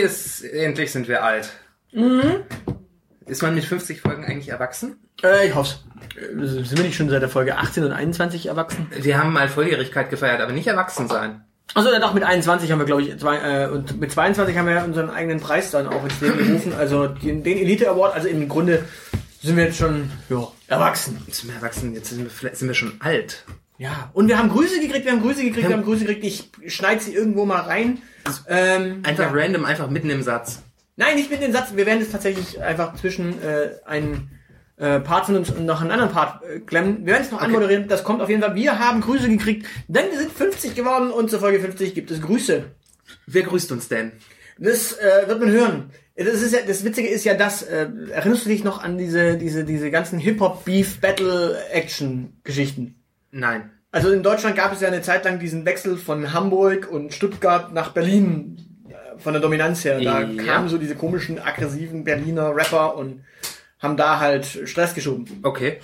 Cheers, endlich sind wir alt. Mhm. Ist man mit 50 Folgen eigentlich erwachsen? Äh, ich hoff's. Äh, Sind wir nicht schon seit der Folge 18 und 21 erwachsen? Wir haben mal Volljährigkeit gefeiert, aber nicht erwachsen sein. Also dann auch mit 21 haben wir, glaube ich, zwei, äh, und mit 22 haben wir unseren eigenen Preis dann auch ins Leben gerufen. Also den, den Elite Award, also im Grunde sind wir jetzt schon ja, erwachsen. Jetzt sind wir erwachsen, jetzt sind wir, vielleicht- sind wir schon alt. Ja. Und wir haben Grüße gekriegt, wir haben Grüße gekriegt, wir haben Grüße gekriegt. Ich schneide sie irgendwo mal rein. Ähm, Einfach random, einfach mitten im Satz. Nein, nicht mit den Satz. Wir werden es tatsächlich einfach zwischen äh, einen äh, Part von uns und noch einen anderen Part äh, klemmen. Wir werden es noch anmoderieren. Das kommt auf jeden Fall. Wir haben Grüße gekriegt, denn wir sind 50 geworden und zur Folge 50 gibt es Grüße. Wer grüßt uns denn? Das äh, wird man hören. Das ist ja, das Witzige ist ja das, äh, erinnerst du dich noch an diese, diese, diese ganzen Hip-Hop-Beef-Battle-Action-Geschichten? Nein. Also in Deutschland gab es ja eine Zeit lang diesen Wechsel von Hamburg und Stuttgart nach Berlin äh, von der Dominanz her. Da Ja. kamen so diese komischen, aggressiven Berliner Rapper und haben da halt Stress geschoben. Okay.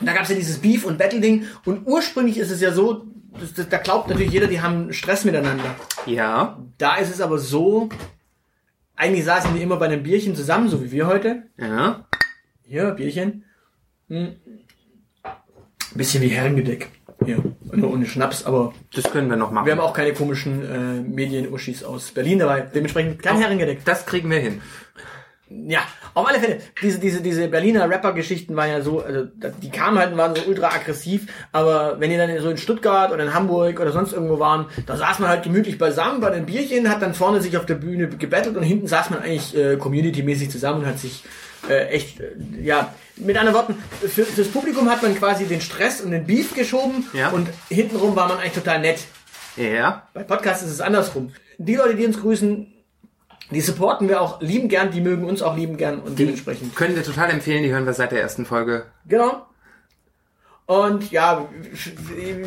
Da gab es ja dieses Beef- und Battle-Ding und ursprünglich ist es ja so, das, das, da glaubt natürlich jeder, die haben Stress miteinander. Ja. Da ist es aber so, eigentlich saßen die immer bei einem Bierchen zusammen, so wie wir heute. Ja. Hier, Bierchen. Hm. Bisschen wie Herrengedeck. Hier, nur ohne Schnaps, aber Das können wir noch machen. wir haben auch keine komischen äh, Medien-Uschis aus Berlin dabei. Dementsprechend kein Herrengedeck. Das kriegen wir hin. Ja, auf alle Fälle. Diese, diese, diese Berliner Rapper-Geschichten waren ja so, also die kamen halt und waren so ultra aggressiv, aber wenn die dann so in Stuttgart oder in Hamburg oder sonst irgendwo waren, da saß man halt gemütlich beisammen bei den Bierchen, hat dann vorne sich auf der Bühne gebettelt und hinten saß man eigentlich äh, community-mäßig zusammen und hat sich äh, echt, äh, ja, mit anderen Worten, für, fürs Publikum hat man quasi den Stress und den Beef geschoben Ja. und hintenrum war man eigentlich total nett. Ja. Bei Podcasts ist es andersrum. Die Leute, die uns grüßen, die supporten wir auch lieben gern, die mögen uns auch lieben gern und dementsprechend. Können wir total empfehlen, die hören wir seit der ersten Folge. Genau. Und ja,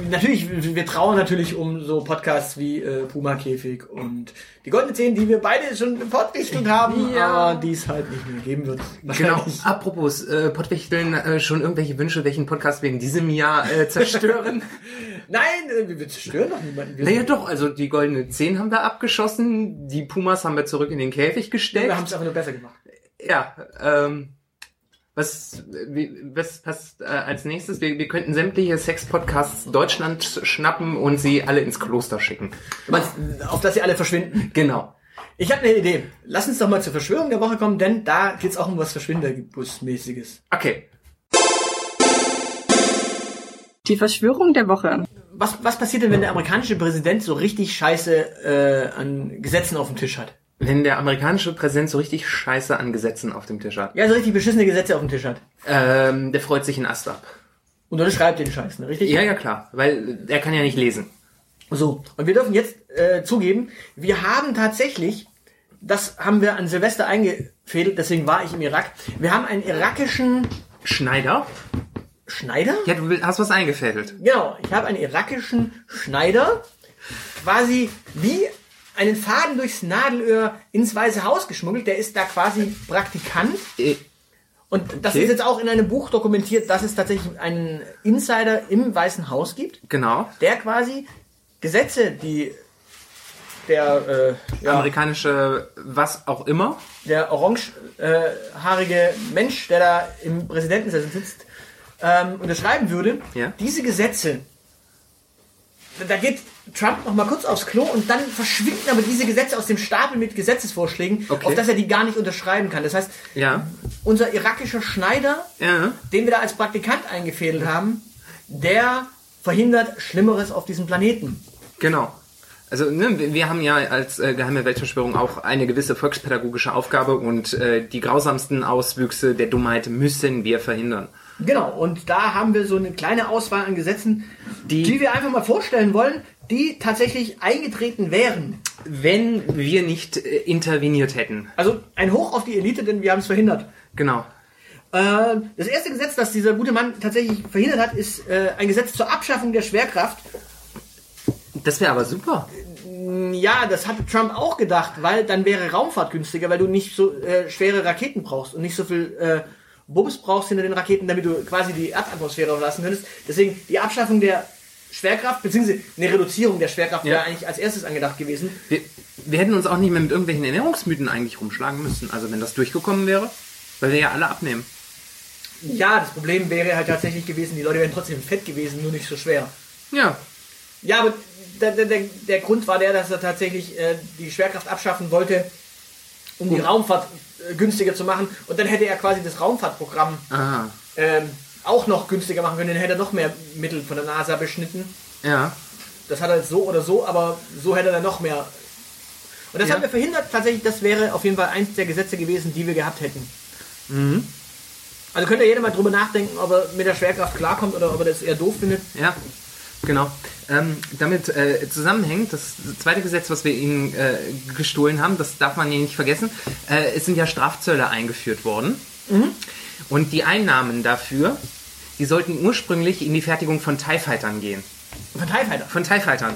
natürlich, wir trauen natürlich um so Podcasts wie äh, Puma Käfig und die Goldene Zehn, die wir beide schon fortgestellt haben, Ja. aber die es halt nicht mehr geben wird. Genau. Apropos, äh, Pottwichteln, äh, schon irgendwelche Wünsche, welchen Podcast wir in diesem Jahr äh, zerstören? Nein, äh, wir zerstören doch niemanden. Wir, naja doch, also die goldene 10 haben wir abgeschossen, die Pumas haben wir zurück in den Käfig gestellt. wir haben es einfach nur besser gemacht. Ja, ähm, was, wie, was passt äh, als nächstes? Wir, wir könnten sämtliche Sex-Podcasts Deutschland schnappen und sie alle ins Kloster schicken. Meinst, auf dass sie alle verschwinden. Genau. Ich habe eine Idee. Lass uns doch mal zur Verschwörung der Woche kommen, denn da geht's auch um was Verschwinderbus-mäßiges. Okay. Die Verschwörung der Woche. Was, was passiert denn, wenn der amerikanische Präsident so richtig Scheiße äh, an Gesetzen auf dem Tisch hat? Wenn der amerikanische Präsident so richtig Scheiße an Gesetzen auf dem Tisch hat, Ja, so richtig beschissene Gesetze auf dem Tisch hat. ähm, der freut sich einen Ast ab. Und unterschreibt den Scheiß, ne? richtig? Ja, ja, klar, weil er kann ja nicht lesen. So, und wir dürfen jetzt äh, zugeben, wir haben tatsächlich, das haben wir an Silvester eingefädelt, deswegen war ich im Irak, wir haben einen irakischen Schneider? Schneider? Ja, du hast was eingefädelt. Genau, ich habe einen irakischen Schneider, quasi wie einen Faden durchs Nadelöhr ins Weiße Haus geschmuggelt. Der ist da quasi Praktikant. Äh, Und das Okay. ist jetzt auch in einem Buch dokumentiert, dass es tatsächlich einen Insider im Weißen Haus gibt, Genau. der quasi Gesetze, die der, äh, ja, Amerikanische was auch immer. der orangehaarige Mensch, der da im Präsidentensessel sitzt, ähm, unterschreiben würde, Ja. diese Gesetze da geht Trump noch mal kurz aufs Klo und dann verschwinden aber diese Gesetze aus dem Stapel mit Gesetzesvorschlägen, Okay. auf dass er die gar nicht unterschreiben kann. Das heißt, Ja. unser irakischer Schneider, Ja. den wir da als Praktikant eingefädelt haben, der verhindert Schlimmeres auf diesem Planeten. Genau. Also ne, wir- haben ja als äh, Geheime Weltverschwörung auch eine gewisse volkspädagogische Aufgabe und äh, die grausamsten Auswüchse der Dummheit müssen wir verhindern. Genau, und da haben wir so eine kleine Auswahl an Gesetzen, die, wir einfach mal vorstellen wollen, die tatsächlich eingetreten wären. Wenn wir nicht äh, interveniert hätten. Also ein Hoch auf die Elite, denn wir haben es verhindert. Genau. Äh, das erste Gesetz, das dieser gute Mann tatsächlich verhindert hat, ist äh, ein Gesetz zur Abschaffung der Schwerkraft. Das wäre aber super. Ja, das hatte Trump auch gedacht, weil dann wäre Raumfahrt günstiger, weil du nicht so äh, schwere Raketen brauchst und nicht so viel äh, Bums brauchst hinter den Raketen, damit du quasi die Erdatmosphäre verlassen könntest. Deswegen die Abschaffung der Schwerkraft, beziehungsweise eine Reduzierung der Schwerkraft Ja. wäre eigentlich als erstes angedacht gewesen. Wir, wir hätten uns auch nicht mehr mit irgendwelchen Ernährungsmythen eigentlich rumschlagen müssen. Also wenn das durchgekommen wäre, weil wir ja alle abnehmen. Ja, das Problem wäre halt tatsächlich gewesen, die Leute wären trotzdem fett gewesen, nur nicht so schwer. Ja. Ja, aber der, der, der, Grund war der, dass er tatsächlich äh, die Schwerkraft abschaffen wollte, um die Raumfahrt günstiger zu machen. Und dann hätte er quasi das Raumfahrtprogramm Ah. ähm, auch noch günstiger machen können. Dann hätte er noch mehr Mittel von der NASA beschnitten. Ja. Das hat er jetzt so oder so, aber so hätte er dann noch mehr. Und das Ja. haben wir verhindert. Tatsächlich, das wäre auf jeden Fall eins der Gesetze gewesen, die wir gehabt hätten. Also könnte jeder mal drüber nachdenken, ob er mit der Schwerkraft klarkommt oder ob er das eher doof findet. Ja, genau. Ähm, damit äh, zusammenhängt, das zweite Gesetz, was wir Ihnen äh, gestohlen haben, das darf man hier nicht vergessen, äh, es sind ja Strafzölle eingeführt worden. Und die Einnahmen dafür, die sollten ursprünglich in die Fertigung von TIE Fightern gehen. Von TIE Fighter. Von TIE Fightern.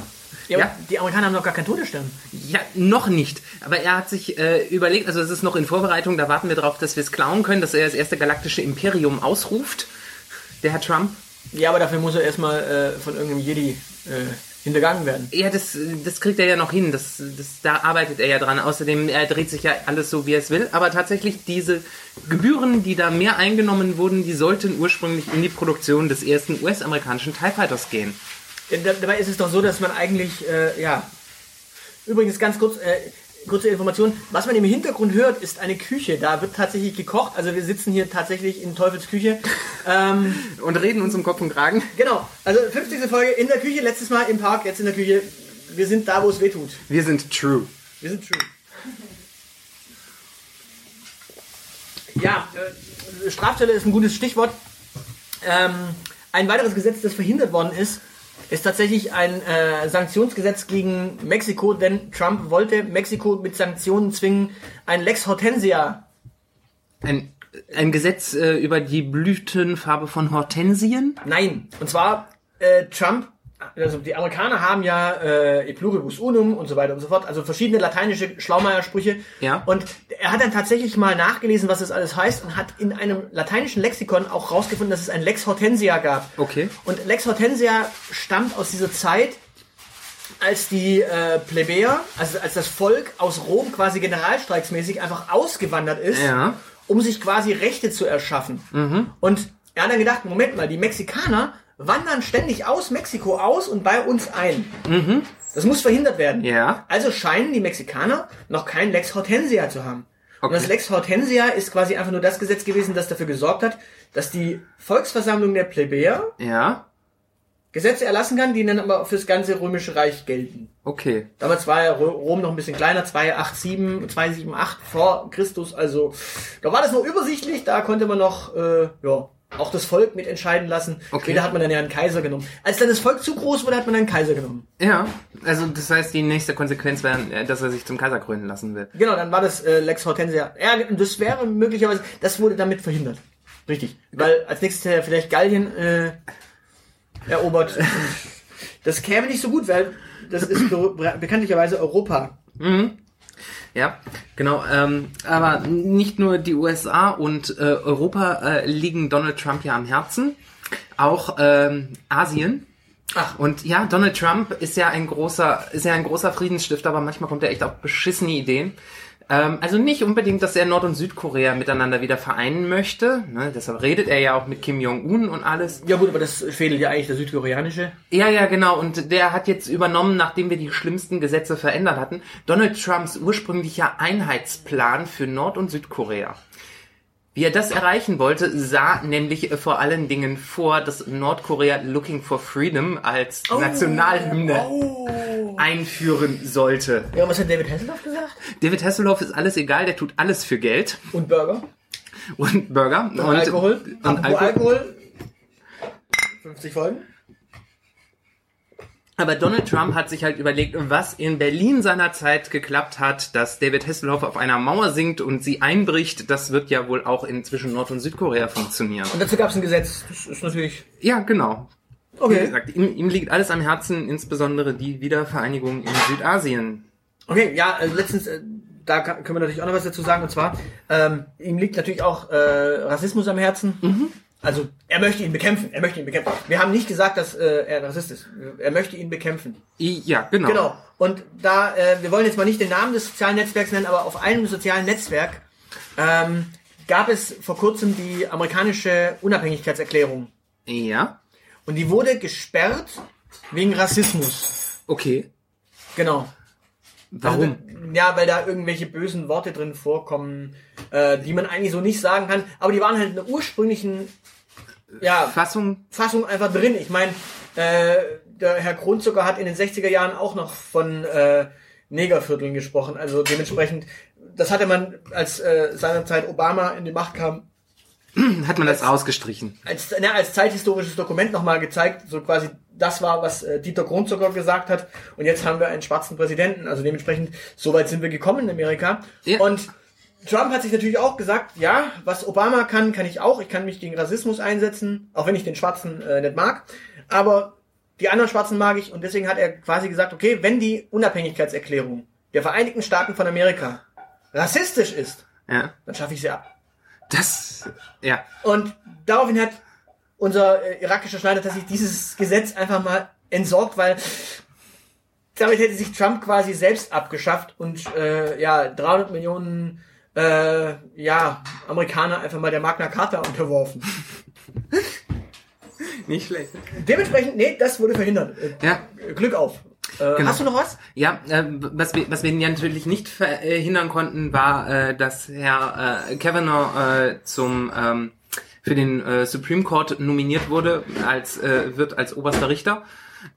Ja, Ja, Die Amerikaner haben noch gar keinen Todesstern. ja, noch nicht. Aber er hat sich äh, überlegt, also es ist noch in Vorbereitung, da warten wir darauf, dass wir es klauen können, dass er das erste galaktische Imperium ausruft, der Herr Trump. Ja, aber dafür muss er erstmal äh, von irgendeinem Jedi äh, hintergangen werden. Ja, das, das kriegt er ja noch hin. Das, das, da arbeitet er ja dran. Außerdem, er dreht sich ja alles so, wie er es will. Aber tatsächlich, diese Gebühren, die da mehr eingenommen wurden, die sollten ursprünglich in die Produktion des ersten US-amerikanischen TIE Fighters gehen. Ja, da- Dabei ist es doch so, dass man eigentlich, äh, ja. Übrigens ganz kurz, äh, kurze Information. Was man im Hintergrund hört, ist eine Küche. Da wird tatsächlich gekocht. Also wir sitzen hier tatsächlich in Teufels Küche. Ähm, Und reden uns um Kopf und Kragen. genau. Also 50. Folge in der Küche. Letztes Mal im Park, jetzt in der Küche. Wir sind da, wo es weh tut. Wir sind true. Wir sind true. Ja, äh, Strafzölle ist ein gutes Stichwort. Ähm, ein weiteres Gesetz, das verhindert worden ist, ist tatsächlich ein äh, Sanktionsgesetz gegen Mexiko, denn Trump wollte Mexiko mit Sanktionen zwingen, ein Lex Hortensia. Ein, ein Gesetz äh, über die Blütenfarbe von Hortensien. Nein, und zwar äh, Trump, also die Amerikaner haben ja äh, e pluribus unum und so weiter und so fort, also verschiedene lateinische Schlaumeiersprüche. Ja. Und er hat dann tatsächlich mal nachgelesen, was das alles heißt und hat in einem lateinischen Lexikon auch rausgefunden, dass es ein Lex Hortensia gab. Okay. Und Lex Hortensia stammt aus dieser Zeit, als die äh, Plebejer, also als das Volk aus Rom quasi generalstreiksmäßig einfach ausgewandert ist, Ja. um sich quasi Rechte zu erschaffen. Und er hat dann gedacht, Moment mal, die Mexikaner wandern ständig aus Mexiko aus und bei uns ein. Das muss verhindert werden. Ja. Also scheinen die Mexikaner noch kein Lex Hortensia zu haben. Und Okay. das Lex Hortensia ist quasi einfach nur das Gesetz gewesen, das dafür gesorgt hat, dass die Volksversammlung der Plebejer Ja. Gesetze erlassen kann, die dann aber fürs ganze römische Reich gelten. Okay. Damals war ja Ro- Rom noch ein bisschen kleiner, 287, 278 vor Christus, also da war das noch übersichtlich, da konnte man noch äh, ja, auch das Volk mitentscheiden lassen. Okay. Später hat man dann ja einen Kaiser genommen. Als dann das Volk zu groß wurde, hat man einen Kaiser genommen. Ja. Also das heißt, die nächste Konsequenz wäre, äh, dass er sich zum Kaiser krönen lassen will. Genau, dann war das äh, Lex Hortensia. Ja, das wäre möglicherweise, das wurde damit verhindert. Richtig. Weil als nächstes hätte er vielleicht Gallien äh, erobert. Das käme nicht so gut, weil das ist be bekanntlicherweise Europa. Ja, genau. Ähm, aber nicht nur die USA und äh, Europa äh, liegen Donald Trump ja am Herzen, auch ähm, Asien. Ach. Und ja, Donald Trump ist ja ein großer, ist ja ein großer Friedensstifter, aber manchmal kommt er echt auf beschissene Ideen. Ähm, also nicht unbedingt, dass er Nord- und Südkorea miteinander wieder vereinen möchte. Ne? Deshalb redet er ja auch mit Kim Jong-un und alles. Ja gut, aber das fehlt ja eigentlich der südkoreanische. Ja, ja, genau. Und der hat jetzt übernommen, nachdem wir die schlimmsten Gesetze verändert hatten, Donald Trumps ursprünglicher Einheitsplan für Nord- und Südkorea. Wie er das erreichen wollte, sah nämlich äh, vor allen Dingen vor, dass Nordkorea Looking for Freedom als Nationalhymne einführen sollte. Ja, was hat David Hasselhoff gesagt? David Hasselhoff ist alles egal, der tut alles für Geld Und Burger? und Burger Und, Alkohol? und Apropos Alkohol. Alkohol? 50 Folgen? Aber Donald Trump hat sich halt überlegt, was in Berlin seinerzeit geklappt hat, dass David Hasselhoff auf einer Mauer singt und sie einbricht. Das wird ja wohl auch inzwischen Nord- und Südkorea funktionieren. Und dazu gab es ein Gesetz. Das ist natürlich... Ja, genau. Wie Okay. gesagt, ihm, ihm liegt alles am Herzen, insbesondere die Wiedervereinigung in Südasien. Okay, ja, äh, letztens, äh, da kann, können wir natürlich auch noch was dazu sagen. Und zwar, ähm, ihm liegt natürlich auch äh, Rassismus am Herzen. Also, er möchte ihn bekämpfen. Er möchte ihn bekämpfen. Wir haben nicht gesagt, dass äh, er Rassist ist. Er möchte ihn bekämpfen. Ja, genau. Genau. Und da, äh, wir wollen jetzt mal nicht den Namen des sozialen Netzwerks nennen, aber auf einem sozialen Netzwerk ähm, gab es vor kurzem die amerikanische Unabhängigkeitserklärung. Ja, Und die wurde gesperrt wegen Rassismus. okay. Genau. Warum? Also, ja, weil da irgendwelche bösen Worte drin vorkommen, äh, die man eigentlich so nicht sagen kann. Aber die waren halt in der ursprünglichen ja, Fassung? Fassung einfach drin. Ich meine, äh, der Herr Kronzucker hat in den 60er Jahren auch noch von äh, Negervierteln gesprochen. Also dementsprechend, das hatte man, als äh, seinerzeit Obama in die Macht kam, Hat man das rausgestrichen? als, ne, als zeithistorisches Dokument nochmal gezeigt, so quasi das war, was äh, Dieter Grundzucker gesagt hat. Und jetzt haben wir einen schwarzen Präsidenten. Also dementsprechend, so weit sind wir gekommen in Amerika. Ja. Und Trump hat sich natürlich auch gesagt, ja, was Obama kann, kann ich auch. Ich kann mich gegen Rassismus einsetzen, auch wenn ich den Schwarzen äh, nicht mag. Aber die anderen Schwarzen mag ich. Und deswegen hat er quasi gesagt, okay, wenn die Unabhängigkeitserklärung der Vereinigten Staaten von Amerika rassistisch ist, Ja. dann schaffe ich sie ab. Das, ja. Und daraufhin hat unser äh, irakischer Schneider tatsächlich dieses Gesetz einfach mal entsorgt, weil damit hätte sich Trump quasi selbst abgeschafft und äh, ja 300 Millionen äh, ja Amerikaner einfach mal der Magna Carta unterworfen. Nicht schlecht. Dementsprechend, nee, das wurde verhindert. Äh, Ja. Glück auf. Äh, Genau. Hast du noch was? Ja, äh, was wir, was wir ja natürlich nicht verhindern konnten, war, äh, dass Herr äh, Kavanaugh äh, zum ähm, für den äh, Supreme Court nominiert wurde, als äh, wird als oberster Richter.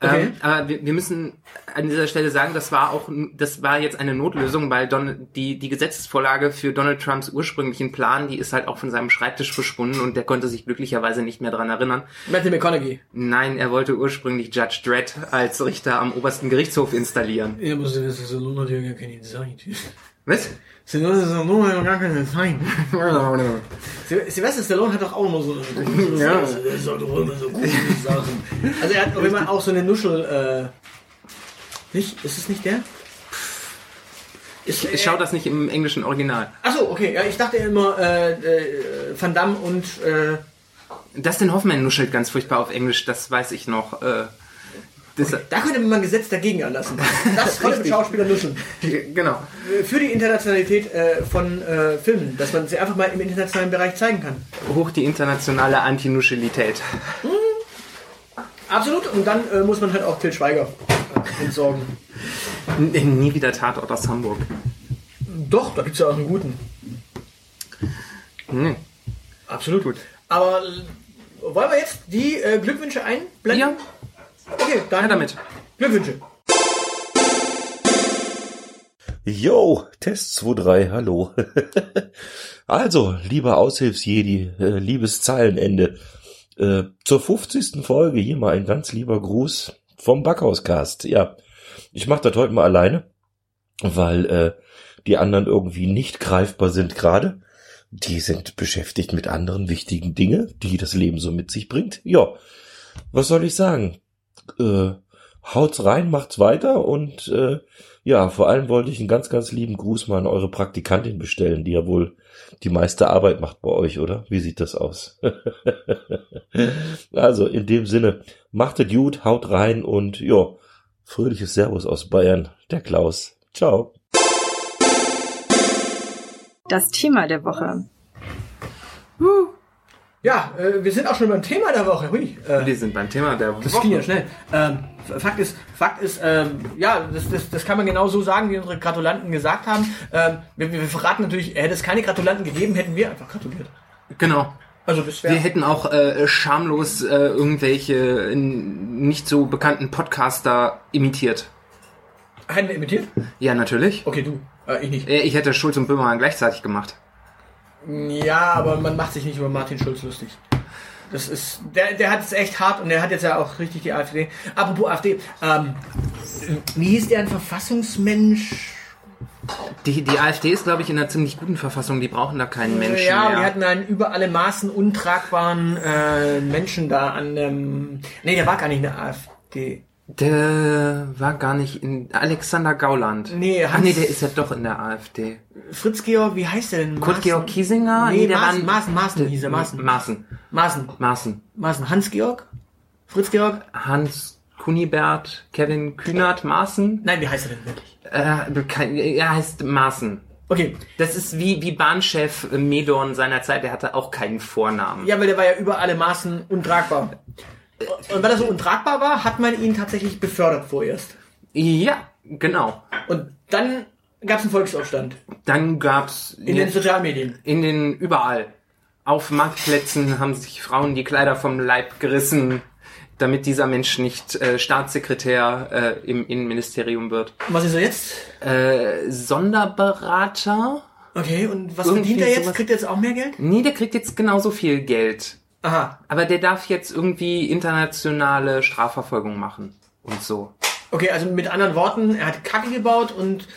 Okay. Ähm, aber wir, wir müssen an dieser Stelle sagen, das war auch, das war jetzt eine Notlösung, weil Don, die, die Gesetzesvorlage für Donald Trumps ursprünglichen Plan, die ist halt auch von seinem Schreibtisch verschwunden und der konnte sich glücklicherweise nicht mehr dran erinnern. Matthew McConaughey. Nein, er wollte ursprünglich Judge Dredd als Richter am obersten Gerichtshof installieren. Ja, aber Sylvester Stallone hat ja gar keine Zeit. Was? Sylvester Stallone hat ja gar keine Zeit. Sil- Sylvester Stallone hat doch auch immer so eine Ja. Doch immer so coole Sachen. Also er hat auch immer auch so eine Nuschel, äh, nicht? Ist es nicht der? Ist, Ich schaue das nicht im englischen Original. Achso, okay. Ja, ich dachte immer, äh, äh, Van Damme und, äh, Dustin Hoffman nuschelt ganz furchtbar auf Englisch, das weiß ich noch. Äh, das, da könnte man ein Gesetz dagegen erlassen. Das konnte mit Schauspieler nuscheln. genau. Äh, Für die Internationalität äh, von äh, Filmen, dass man sie einfach mal im internationalen Bereich zeigen kann. Hoch die internationale Antinuschelität. Absolut. Und dann äh, muss man halt auch Til Schweiger äh, entsorgen. N nie wieder Tatort aus Hamburg. Doch, da gibt's ja auch einen guten. Hm. Absolut. Gut. Aber äh, wollen wir jetzt die äh, Glückwünsche einblenden? Ja, Okay, dann ja damit. Glückwünsche. Yo, Test 2.3, hallo. also, lieber Aushilfsjedi, äh, liebes Zeilenende. Äh, zur 50. Folge hier mal ein ganz lieber Gruß vom Backhauscast. Ja, ich mache das heute mal alleine, weil äh, die anderen irgendwie nicht greifbar sind gerade. Die sind beschäftigt mit anderen wichtigen Dingen, die das Leben so mit sich bringt. Ja, was soll ich sagen? Äh, haut's rein, macht's weiter und äh, ja, vor allem wollte ich einen ganz, ganz lieben Gruß mal an eure Praktikantin bestellen, die ja wohl die meiste Arbeit macht bei euch, oder? Wie sieht das aus? also, in dem Sinne, macht es gut, haut rein und ja, fröhliches Servus aus Bayern, der Klaus. Ciao. Das Thema der Woche. Ja, äh, wir sind auch schon beim Thema der Woche. Hui, äh, Wir sind beim Thema der das ging ja schnell. Ähm, Fakt ist, Fakt ist, ähm, ja, das, das, das kann man genau so sagen, wie unsere Gratulanten gesagt haben. Ähm, wir, wir verraten natürlich, hätte es keine Gratulanten gegeben, hätten wir einfach gratuliert. Genau. Also das Wir hätten auch äh, schamlos äh, irgendwelche nicht so bekannten Podcaster imitiert. Hätten wir imitiert? Ja, natürlich. Okay, du. Äh, ich nicht. Äh, Ich hätte Schulz und Böhmermann gleichzeitig gemacht. Ja, aber man macht sich nicht über Martin Schulz lustig. Das ist, der, der hat es echt hart und der hat jetzt ja auch richtig die AfD. Apropos AfD, ähm, wie hieß der ein Verfassungsmensch? Die, die AfD ist, glaube ich, in einer ziemlich guten Verfassung. Die brauchen da keinen Menschen ja, mehr. die hatten einen über alle Maßen untragbaren äh, Menschen da an dem. Nee, der war gar nicht eine AfD. Der war gar nicht in Alexander Gauland. Nee, Ach Hans- nee, der ist ja doch in der AfD. Fritz Georg, wie heißt der denn? Kurt Maaßen? Georg Kiesinger? Nee, der Maaßen, war Maaßen, Maaßen hieß er, Maaßen. Maaßen. Maaßen. Maaßen. Maaßen. Hans Georg? Fritz Georg? Hans Kunibert, Kevin Kühnert, Maaßen. Nein, wie heißt er denn wirklich? Äh, er heißt Maaßen. Okay. Das ist wie, wie Bahnchef Medorn seiner Zeit, der hatte auch keinen Vornamen. Ja, weil der war ja über alle Maßen untragbar. Und weil er so untragbar war, hat man ihn tatsächlich befördert vorerst. Ja, genau. Und dann gab es einen Volksaufstand Dann gab's in den Sozialmedien. in den überall. Auf Marktplätzen haben sich Frauen die Kleider vom Leib gerissen, damit dieser Mensch nicht äh, Staatssekretär äh, im Innenministerium wird. Und was ist er jetzt? Äh, Sonderberater? Okay, und was Irgendwie verdient er jetzt? sowas. Kriegt er jetzt auch mehr Geld? Nee, der kriegt jetzt genauso viel Geld. Aha. Aber der darf jetzt irgendwie internationale Strafverfolgung machen und so. Okay, also mit anderen Worten, er hat Kacke gebaut und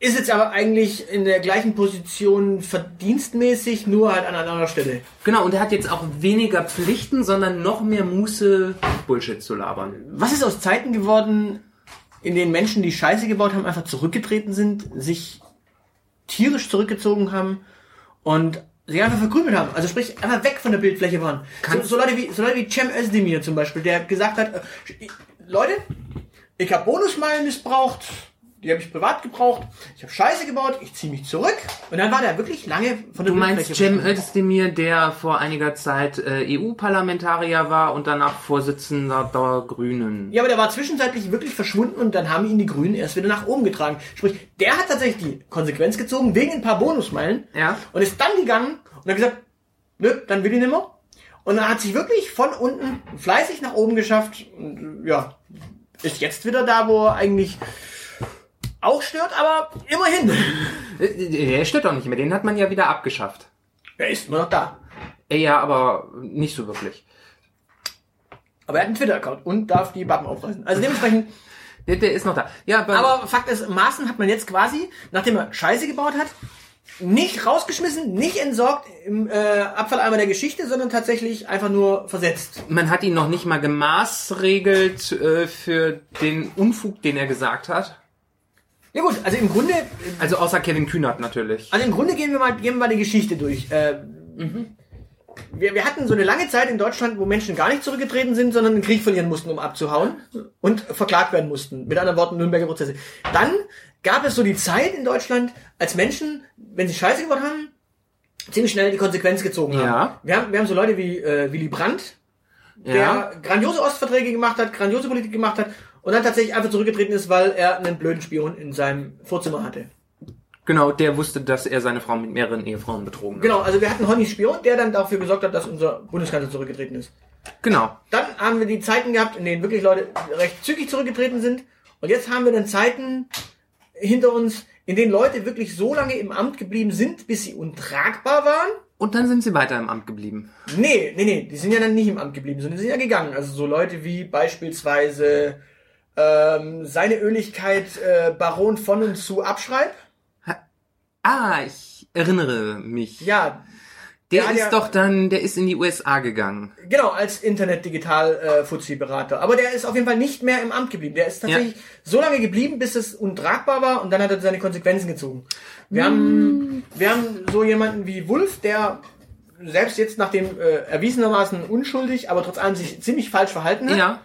ist jetzt aber eigentlich in der gleichen Position verdienstmäßig, nur halt an einer anderen Stelle. Genau, und er hat jetzt auch weniger Pflichten, sondern noch mehr Muße, Bullshit zu labern. Was ist aus Zeiten geworden, in denen Menschen, die Scheiße gebaut haben, einfach zurückgetreten sind, sich tierisch zurückgezogen haben und sich einfach verkrümelt haben? Also sprich, einfach weg von der Bildfläche waren. So, so, Leute wie, so Leute wie Cem Özdemir zum Beispiel, der gesagt hat, äh, Leute, ich habe Bonusmeilen missbraucht, die habe ich privat gebraucht, ich habe Scheiße gebaut, ich ziehe mich zurück. Und dann war der wirklich lange von der Du meinst Cem verschwunden. Özdemir, der vor einiger Zeit äh, EU-Parlamentarier war und danach Vorsitzender der Grünen. Ja, aber der war zwischenzeitlich wirklich verschwunden und dann haben ihn die Grünen erst wieder nach oben getragen. Sprich, der hat tatsächlich die Konsequenz gezogen wegen ein paar Bonusmeilen Ja. und ist dann gegangen und hat gesagt, nö, dann will ich nicht mehr. Und er hat sich wirklich von unten fleißig nach oben geschafft und ja, ist jetzt wieder da, wo er eigentlich auch stört, aber immerhin. Äh, Der stört doch nicht mehr, den hat man ja wieder abgeschafft. Er ist immer noch da. Äh, Ja, aber nicht so wirklich. Aber er hat einen Twitter-Account und darf die Bappen aufreißen. Also dementsprechend, Der, der ist noch da. Ja, aber, aber Fakt ist, Maaßen hat man jetzt quasi, nachdem er Scheiße gebaut hat, nicht rausgeschmissen, nicht entsorgt im äh, Abfalleimer der Geschichte, sondern tatsächlich einfach nur versetzt. man hat ihn noch nicht mal gemaßregelt äh, für den Unfug, den er gesagt hat. Ja gut, also im Grunde, Also außer Kevin Kühnert natürlich. also im Grunde gehen wir mal, gehen wir mal die Geschichte durch. Äh, wir, wir hatten so eine lange Zeit in Deutschland, wo Menschen gar nicht zurückgetreten sind, sondern einen Krieg verlieren mussten, um abzuhauen und verklagt werden mussten. Mit anderen Worten, Nürnberger Prozesse. Dann gab es so die Zeit in Deutschland, als Menschen, wenn sie Scheiße gebaut haben, ziemlich schnell die Konsequenz gezogen haben. Ja. Wir haben, wir haben so Leute wie äh, Willy Brandt, der Ja. grandiose Ostverträge gemacht hat, grandiose Politik gemacht hat und dann tatsächlich einfach zurückgetreten ist, weil er einen blöden Spion in seinem Vorzimmer hatte. Genau, der wusste, dass er seine Frau mit mehreren Ehefrauen betrogen hat. Genau, also wir hatten Honny Spion, der dann dafür gesorgt hat, dass unser Bundeskanzler zurückgetreten ist. Genau. Dann haben wir die Zeiten gehabt, in denen wirklich Leute recht zügig zurückgetreten sind. Und jetzt haben wir dann Zeiten hinter uns, in denen Leute wirklich so lange im Amt geblieben sind, bis sie untragbar waren. Und dann sind sie weiter im Amt geblieben. Nee, nee, nee, die sind ja dann nicht im Amt geblieben, sondern die sind ja gegangen. Also so Leute wie beispielsweise ähm, seine Öligkeit äh, Baron von und zu Abschreib. Ah, ich erinnere mich. Ja, der der ist ja- doch dann, der ist in die USA gegangen. Genau, als Internet-Digital-Fuzzi-Berater. Aber der ist auf jeden Fall nicht mehr im Amt geblieben. Der ist tatsächlich so lange geblieben, bis es untragbar war und dann hat er seine Konsequenzen gezogen. Wir, haben, wir haben so jemanden wie Wulf, der selbst jetzt nach dem äh, erwiesenermaßen unschuldig, aber trotz allem sich ziemlich falsch verhalten hat. Ja.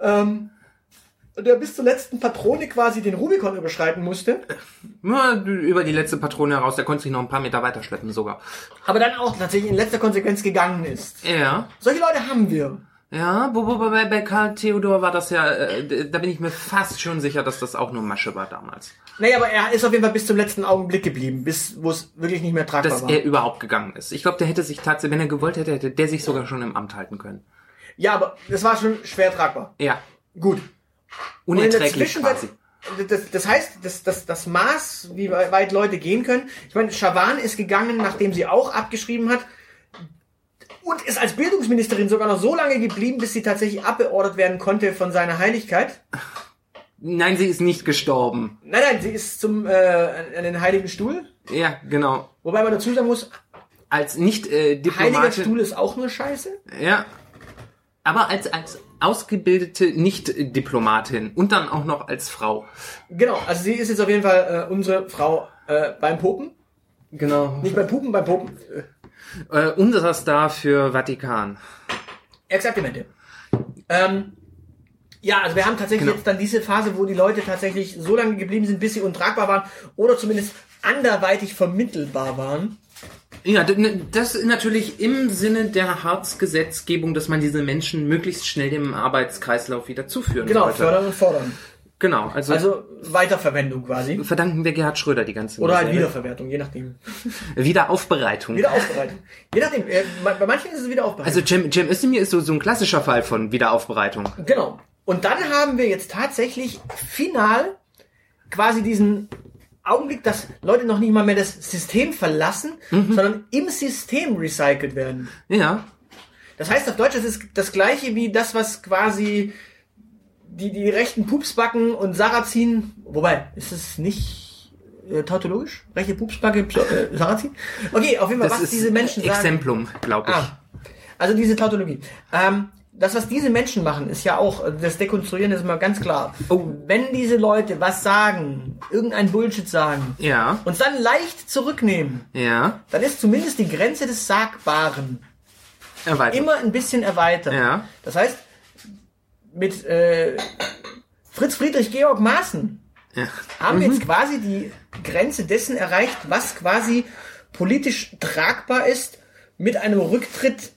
Ähm, der bis zur letzten Patrone quasi den Rubikon überschreiten musste, Ja, über die letzte Patrone heraus, der konnte sich noch ein paar Meter weiterschleppen sogar. aber dann auch tatsächlich in letzter Konsequenz gegangen ist. Ja. Solche Leute haben wir. Ja, bei, bei Karl Theodor war das ja, äh, da bin ich mir fast schon sicher, dass das auch nur Masche war damals. Naja, aber er ist auf jeden Fall bis zum letzten Augenblick geblieben, bis wo es wirklich nicht mehr tragbar Dass war. er überhaupt gegangen ist. Ich glaube, der hätte sich tatsächlich, wenn er gewollt hätte, hätte der sich sogar schon im Amt halten können. Ja, aber das war schon schwer tragbar. Ja. Gut. Unerträglich quasi. Das, das heißt, das, das, das Maß, wie weit Leute gehen können. Ich meine, Chavan ist gegangen, nachdem sie auch abgeschrieben hat. Und ist als Bildungsministerin sogar noch so lange geblieben, bis sie tatsächlich abbeordert werden konnte von seiner Heiligkeit. Nein, sie ist nicht gestorben. Nein, nein, sie ist zum äh, an den Heiligen Stuhl. Ja, genau. Wobei man dazu sagen muss, Als nicht äh, Heiliger Diplomatin. Stuhl ist auch nur Scheiße. Ja. Aber als, als ausgebildete Nicht-Diplomatin und dann auch noch als Frau. Genau, also sie ist jetzt auf jeden Fall äh, unsere Frau äh, beim Popen. Genau. Nicht beim Pupen, beim Popen. Äh, unser Star für Vatikan. Exaktamente. Ähm, ja, also wir haben tatsächlich Genau. jetzt dann diese Phase, wo die Leute tatsächlich so lange geblieben sind, bis sie untragbar waren oder zumindest anderweitig vermittelbar waren. Ja, ne, das ist natürlich im Sinne der Hartz-Gesetzgebung, dass man diese Menschen möglichst schnell dem Arbeitskreislauf wieder zuführen Genau, sollte. fördern und fordern. Genau, also, Also Weiterverwendung quasi. verdanken wir Gerhard Schröder die ganze Oder halt. Wiederverwertung, je nachdem. Wiederaufbereitung. Wiederaufbereitung. Je nachdem. Äh, bei manchen ist es Wiederaufbereitung. Also Cem, Cem Özdemir ist so, so ein klassischer Fall von Wiederaufbereitung. Genau. Und dann haben wir jetzt tatsächlich final quasi diesen Augenblick, dass Leute noch nicht mal mehr das System verlassen, sondern im System recycelt werden. Ja, Das heißt auf Deutsch, es ist das gleiche wie das, was quasi die, die rechten Pupsbacken und Sarazin, wobei, ist es nicht äh, tautologisch? Rechte Pupsbacke, äh, Sarazin? Okay, auf jeden Fall, das was ist diese Menschen sagen. Exemplum, glaube ich. Ah, also diese Tautologie. Ähm, das, was diese Menschen machen, ist ja auch, das Dekonstruieren ist immer ganz klar. Oh. Wenn diese Leute was sagen, irgendein Bullshit sagen, Ja, und dann leicht zurücknehmen, ja, dann ist zumindest die Grenze des Sagbaren erweitert. immer ein bisschen erweitert. Ja. Das heißt, mit äh, Fritz Friedrich Georg Maaßen Ja. haben wir jetzt quasi die Grenze dessen erreicht, was quasi politisch tragbar ist, mit einem Rücktritt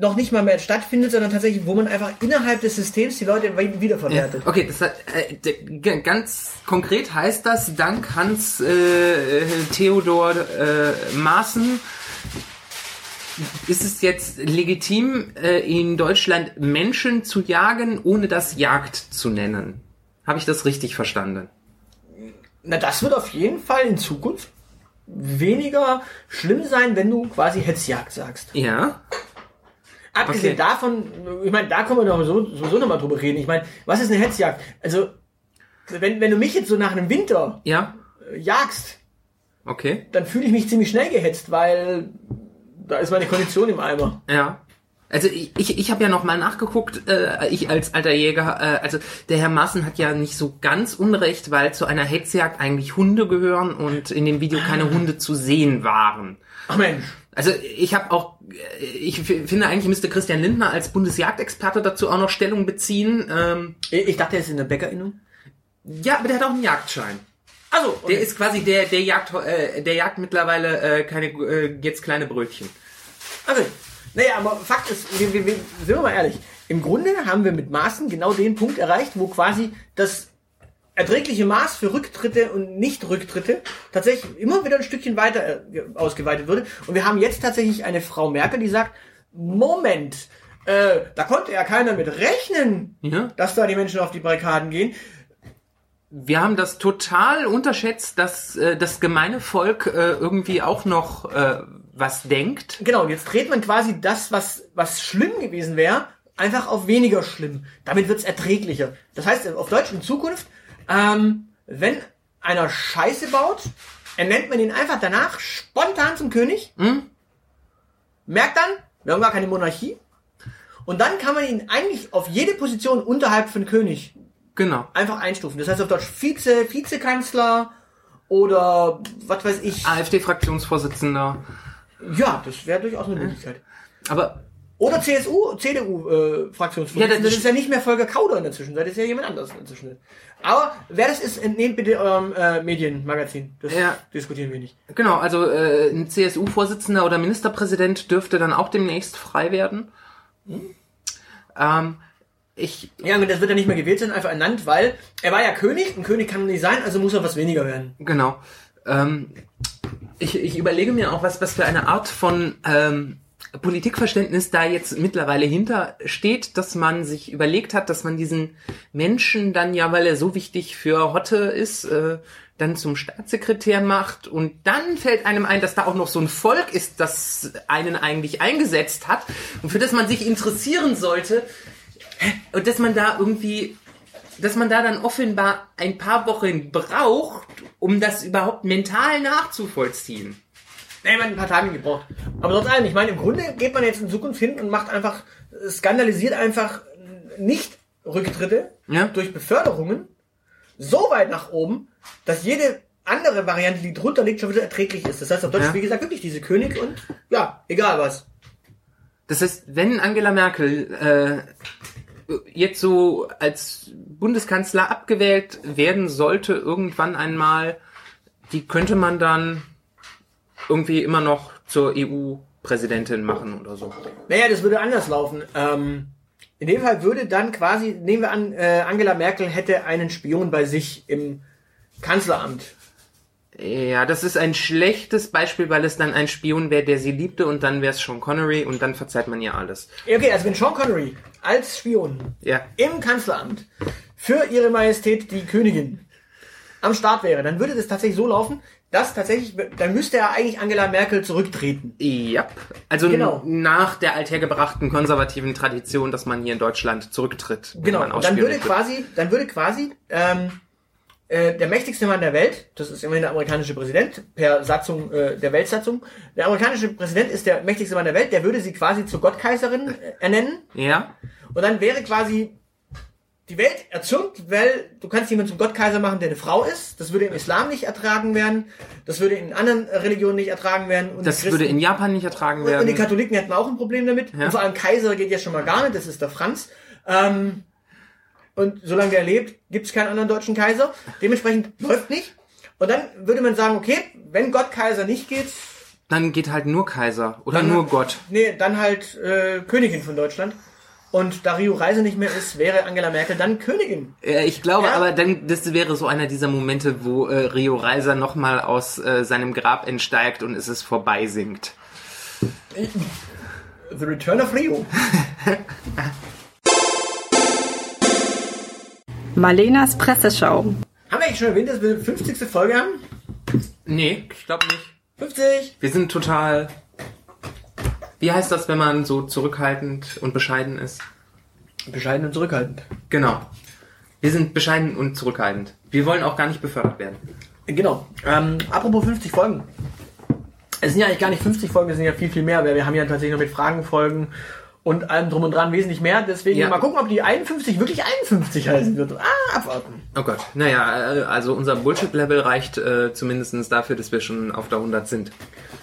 noch nicht mal mehr stattfindet, sondern tatsächlich, wo man einfach innerhalb des Systems die Leute wi- wiederverwertet. Okay, das hat, äh, ganz konkret heißt das, dank Hans äh, Theodor äh, Maaßen ist es jetzt legitim, äh, in Deutschland Menschen zu jagen, ohne das Jagd zu nennen. Habe ich das richtig verstanden? Na, das wird auf jeden Fall in Zukunft weniger schlimm sein, wenn du quasi Hetzjagd sagst. Ja. Abgesehen Okay. davon, ich meine, da können wir doch so, sowieso nochmal drüber reden. Ich meine, was ist eine Hetzjagd? Also, wenn, wenn du mich jetzt so nach einem Winter Ja. äh, jagst, Okay. dann fühle ich mich ziemlich schnell gehetzt, weil da ist meine Kondition im Eimer. Ja. Also ich, ich, ich habe ja noch mal nachgeguckt, äh, ich als alter Jäger, äh, also der Herr Maaßen hat ja nicht so ganz unrecht, weil zu einer Hetzjagd eigentlich Hunde gehören und in dem Video keine Hunde zu sehen waren. Ach Mensch. Also ich habe auch, ich finde eigentlich müsste Christian Lindner als Bundesjagdexperte dazu auch noch Stellung beziehen. Ähm, Ich ich dachte, er ist in der Bäckerinnung. ja, aber der hat auch einen Jagdschein. Also, okay. Der ist quasi der, der jagt, äh, der jagt mittlerweile äh, keine äh, jetzt kleine Brötchen. Okay. Naja, aber Fakt ist, wir, wir, wir, sind wir mal ehrlich, im Grunde haben wir mit Maßen genau den Punkt erreicht, wo quasi das erträgliche Maß für Rücktritte und Nicht-Rücktritte tatsächlich immer wieder ein Stückchen weiter äh, ausgeweitet wurde. Und wir haben jetzt tatsächlich eine Frau Merkel, die sagt, Moment, äh, da konnte ja keiner mit rechnen, Ja. dass da die Menschen auf die Barrikaden gehen. Wir haben das total unterschätzt, dass äh, das gemeine Volk äh, irgendwie auch noch äh, was denkt. Genau, und jetzt dreht man quasi das, was, was schlimm gewesen wäre, einfach auf weniger schlimm. Damit wird's erträglicher. Das heißt, auf Deutsch in Zukunft, ähm, wenn einer Scheiße baut, ernennt man ihn einfach danach spontan zum König. Merkt dann, wir haben gar keine Monarchie. Und dann kann man ihn eigentlich auf jede Position unterhalb von König Genau. einfach einstufen. Das heißt auf Deutsch Vize, Vizekanzler oder was weiß ich. AfD-Fraktionsvorsitzender. Ja, das wäre durchaus eine Möglichkeit. Aber Oder CSU, CDU äh, Fraktionsvorsitzender. Ja, das, ist ja nicht mehr Volker Kauder in der Zwischenzeit, das ist ja jemand anderes in der Zwischenzeit. Aber wer das ist, entnehmt bitte eurem äh, Medienmagazin. Das Ja. diskutieren wir nicht. Genau, also äh, ein CSU-Vorsitzender oder Ministerpräsident dürfte dann auch demnächst frei werden. Ähm, ich, Ja, und das wird er nicht mehr gewählt sein, einfach ernannt, weil er war ja König, ein König kann nicht sein, also muss er was weniger werden. genau. Ähm, ich, ich überlege mir auch, was, was für eine Art von ähm, Politikverständnis da jetzt mittlerweile hintersteht, dass man sich überlegt hat, dass man diesen Menschen dann ja, weil er so wichtig für Hotte ist, äh, dann zum Staatssekretär macht. Und dann fällt einem ein, dass da auch noch so ein Volk ist, das einen eigentlich eingesetzt hat und für das man sich interessieren sollte. Und dass man da irgendwie dass man da dann offenbar ein paar Wochen braucht, um das überhaupt mental nachzuvollziehen. Nee, man hat ein paar Tage gebraucht. Aber trotz allem, ich meine, im Grunde geht man jetzt in Zukunft hin und macht einfach, skandalisiert einfach nicht Rücktritte Ja. durch Beförderungen so weit nach oben, dass jede andere Variante, die drunter liegt, schon wieder erträglich ist. Das heißt auf Deutsch, Ja. wie gesagt, wirklich diese König und ja, egal was. Das heißt, wenn Angela Merkel äh, jetzt so als Bundeskanzler abgewählt werden sollte, irgendwann einmal, die könnte man dann irgendwie immer noch zur EU-Präsidentin machen oder so. Naja, das würde anders laufen. Ähm, in dem Fall würde dann quasi, nehmen wir an, äh, Angela Merkel hätte einen Spion bei sich im Kanzleramt. Ja, das ist ein schlechtes Beispiel, weil es dann ein Spion wäre, der sie liebte und dann wäre es Sean Connery und dann verzeiht man ihr alles. Okay, also wenn Sean Connery als Spion Ja. im Kanzleramt für ihre Majestät die Königin am Start wäre, dann würde das tatsächlich so laufen, dass tatsächlich, dann müsste ja eigentlich Angela Merkel zurücktreten. Ja, also Genau. nach der althergebrachten konservativen Tradition, dass man hier in Deutschland zurücktritt. wenn Genau. dann würde quasi, dann würde quasi ähm, äh, der mächtigste Mann der Welt, das ist immerhin der amerikanische Präsident per Satzung äh, der Weltsatzung, der amerikanische Präsident ist der mächtigste Mann der Welt, der würde sie quasi zur Gottkaiserin äh, ernennen Ja, Und dann wäre quasi die Welt erzürnt, weil du kannst jemanden zum Gottkaiser machen, der eine Frau ist. Das würde im Islam nicht ertragen werden. Das würde in anderen Religionen nicht ertragen werden. Und das würde in Japan nicht ertragen und die werden. Katholiken hätten auch ein Problem damit. Ja. Und vor allem Kaiser geht ja schon mal gar nicht. Das ist der Franz. Ähm, und solange er lebt, gibt es keinen anderen deutschen Kaiser. Dementsprechend läuft nicht. Und dann würde man sagen, okay, wenn Gott Kaiser nicht geht, Dann geht halt nur Kaiser oder Dann- nur Gott. nee, dann halt äh, Königin von Deutschland. Und da Rio Reise nicht mehr ist, wäre Angela Merkel dann Königin. Äh, Ich glaube Ja. aber, dann, das wäre so einer dieser Momente, wo äh, Rio Reiser nochmal aus äh, seinem Grab entsteigt und es ist vorbei singt. The Return of Rio. Malenas Presseschau. Haben wir eigentlich schon erwähnt, dass wir 50. Folge haben? Nee, ich glaube nicht. 50! Wir sind total. Wie heißt das, wenn man so zurückhaltend und bescheiden ist? Bescheiden und zurückhaltend. Genau. Wir sind bescheiden und zurückhaltend. Wir wollen auch gar nicht befördert werden. Genau. Ähm, apropos 50 Folgen. Es sind ja eigentlich gar nicht 50 Folgen, es sind ja viel, viel mehr, weil wir haben ja tatsächlich noch mit Fragenfolgen und allem drum und dran wesentlich mehr. Deswegen Ja. mal gucken, ob die 51 wirklich 51 heißen wird. Ah, abwarten. Oh Gott. Naja, äh, also unser Bullshit-Level reicht äh, zumindest dafür, dass wir schon auf der 100 sind.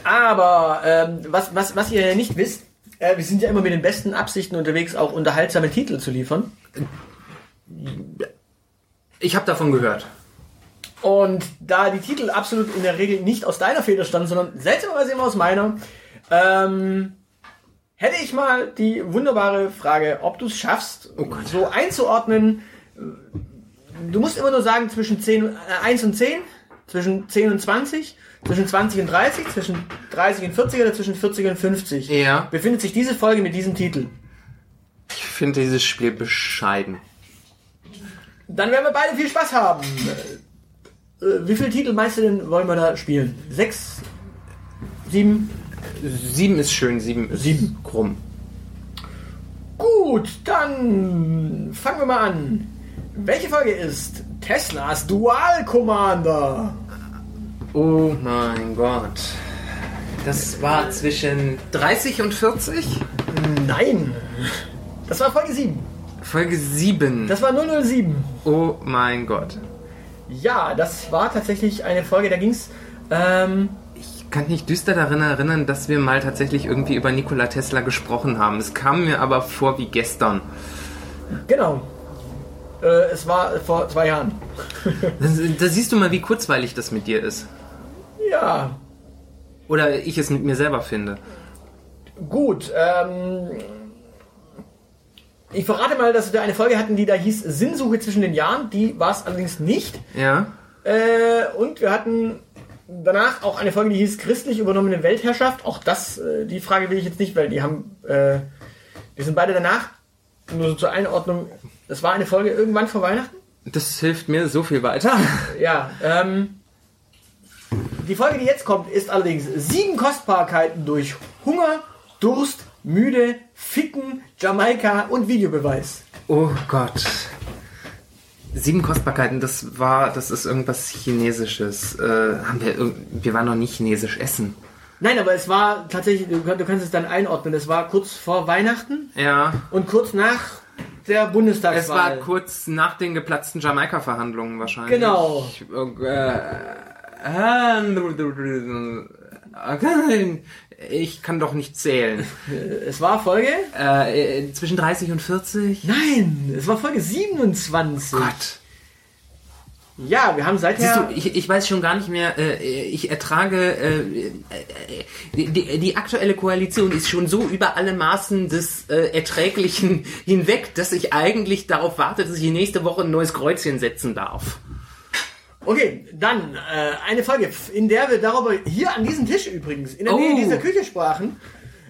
Aber ähm, was, was, was ihr ja nicht wisst, äh, wir sind ja immer mit den besten Absichten unterwegs, auch unterhaltsame Titel zu liefern. Ich habe davon gehört. Und da die Titel absolut in der Regel nicht aus deiner Feder standen, sondern seltsamerweise immer aus meiner, ähm, hätte ich mal die wunderbare Frage, ob du es schaffst, Oh so einzuordnen. Du musst immer nur sagen zwischen 10, und- äh, 1 und 10, zwischen 10 und 20, zwischen 20 und 30, zwischen 30 und 40 oder zwischen 40 und 50. Ja. Befindet sich diese Folge mit diesem Titel. Ich finde dieses Spiel bescheiden. Dann werden wir beide viel Spaß haben. Äh, äh, wie viele Titel meinst du denn, wollen wir da spielen? Sechs? Sieben? Sieben ist schön, sieben ist Sieben. krumm. Gut, dann fangen wir mal an. Welche Folge ist Teslas Dual Commander? Oh mein Gott. Das war zwischen 30 und 40? Nein. Das war Folge 7. Folge 7. Das war 007. oh mein Gott. Ja, das war tatsächlich eine Folge, da ging's. Ähm, Ich kann mich düster daran erinnern, dass wir mal tatsächlich irgendwie über Nikola Tesla gesprochen haben. Es kam mir aber vor wie gestern. Genau. Äh, es war vor zwei Jahren. Da, da siehst du mal, wie kurzweilig das mit dir ist. Ja, Oder ich es mit mir selber finde. gut. Ähm, ich verrate mal, dass wir eine Folge hatten, die da hieß Sinnsuche zwischen den Jahren. Die war es allerdings nicht. Ja? Äh, und wir hatten danach auch eine Folge, die hieß Christlich übernommene Weltherrschaft. Auch das, äh, die Frage will ich jetzt nicht, weil die haben, äh, die sind beide danach. Nur so zur Einordnung. Das war eine Folge irgendwann vor Weihnachten. Das hilft mir so viel weiter. Ja, ähm, die Folge, die jetzt kommt, ist allerdings sieben Kostbarkeiten durch Hunger, Durst, Müde, Ficken, Jamaika und Videobeweis. Oh Gott. Sieben Kostbarkeiten, das war, das ist irgendwas Chinesisches. Äh, haben wir, wir waren noch nicht chinesisch essen. Nein, aber es war tatsächlich, du, du kannst es dann einordnen, es war kurz vor Weihnachten Ja. und kurz nach der Bundestagswahl. Es war kurz nach den geplatzten Jamaika-Verhandlungen wahrscheinlich. Genau. Ich, äh, ich kann doch nicht zählen. Es war Folge? Äh, äh, zwischen 30 und 40? Nein, es war Folge 27. Gott. Ja, wir haben seither... du, ich, ich weiß schon gar nicht mehr, äh, ich ertrage, äh, äh, die, die, die aktuelle Koalition ist schon so über alle Maßen des äh, Erträglichen hinweg, dass ich eigentlich darauf warte, dass ich nächste Woche ein neues Kreuzchen setzen darf. Okay, dann äh, eine Folge, in der wir darüber, hier an diesem Tisch übrigens, in der Oh. Nähe dieser Küche sprachen,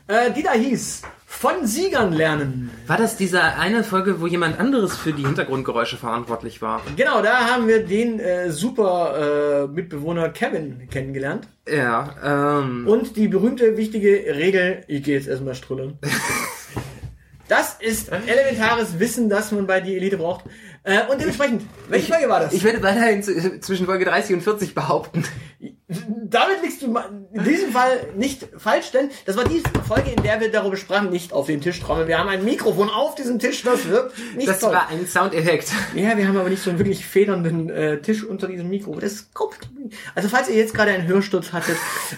äh, die da hieß, von Siegern lernen. War das diese eine Folge, wo jemand anderes für die Hintergrundgeräusche verantwortlich war? Genau, da haben wir den äh, super äh, Mitbewohner Kevin kennengelernt. Ja, ähm, Und die berühmte, wichtige Regel, ich gehe jetzt erstmal strullern. Das ist elementares Wissen, das man bei die Elite braucht. Äh, und dementsprechend, welche Folge war das? ich werde weiterhin zwischen Folge 30 und 40 behaupten. Damit liegst du in diesem Fall nicht falsch, denn das war die Folge, in der wir darüber sprachen, nicht auf den Tisch trommeln. Wir haben ein Mikrofon auf diesem Tisch, das wirkt nicht Das toll. war ein Soundeffekt. ja, wir haben aber nicht so einen wirklich federnden äh, Tisch unter diesem Mikro. Das komisch. Also falls ihr jetzt gerade einen Hörsturz hattet,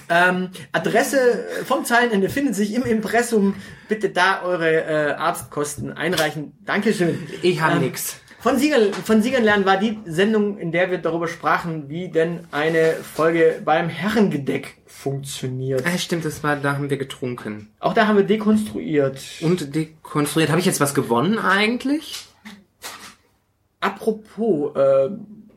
ähm, Adresse vom Zeilenende findet sich im Impressum. Bitte da eure äh, Arztkosten einreichen. Dankeschön. Ich habe Ähm, nix. Von Siegern, von Siegern lernen war die Sendung, in der wir darüber sprachen, wie denn eine Folge beim Herrengedeck funktioniert. Ah, stimmt, das war, da haben wir getrunken. Auch da haben wir dekonstruiert. Und dekonstruiert. Habe ich jetzt was gewonnen eigentlich? Apropos, äh,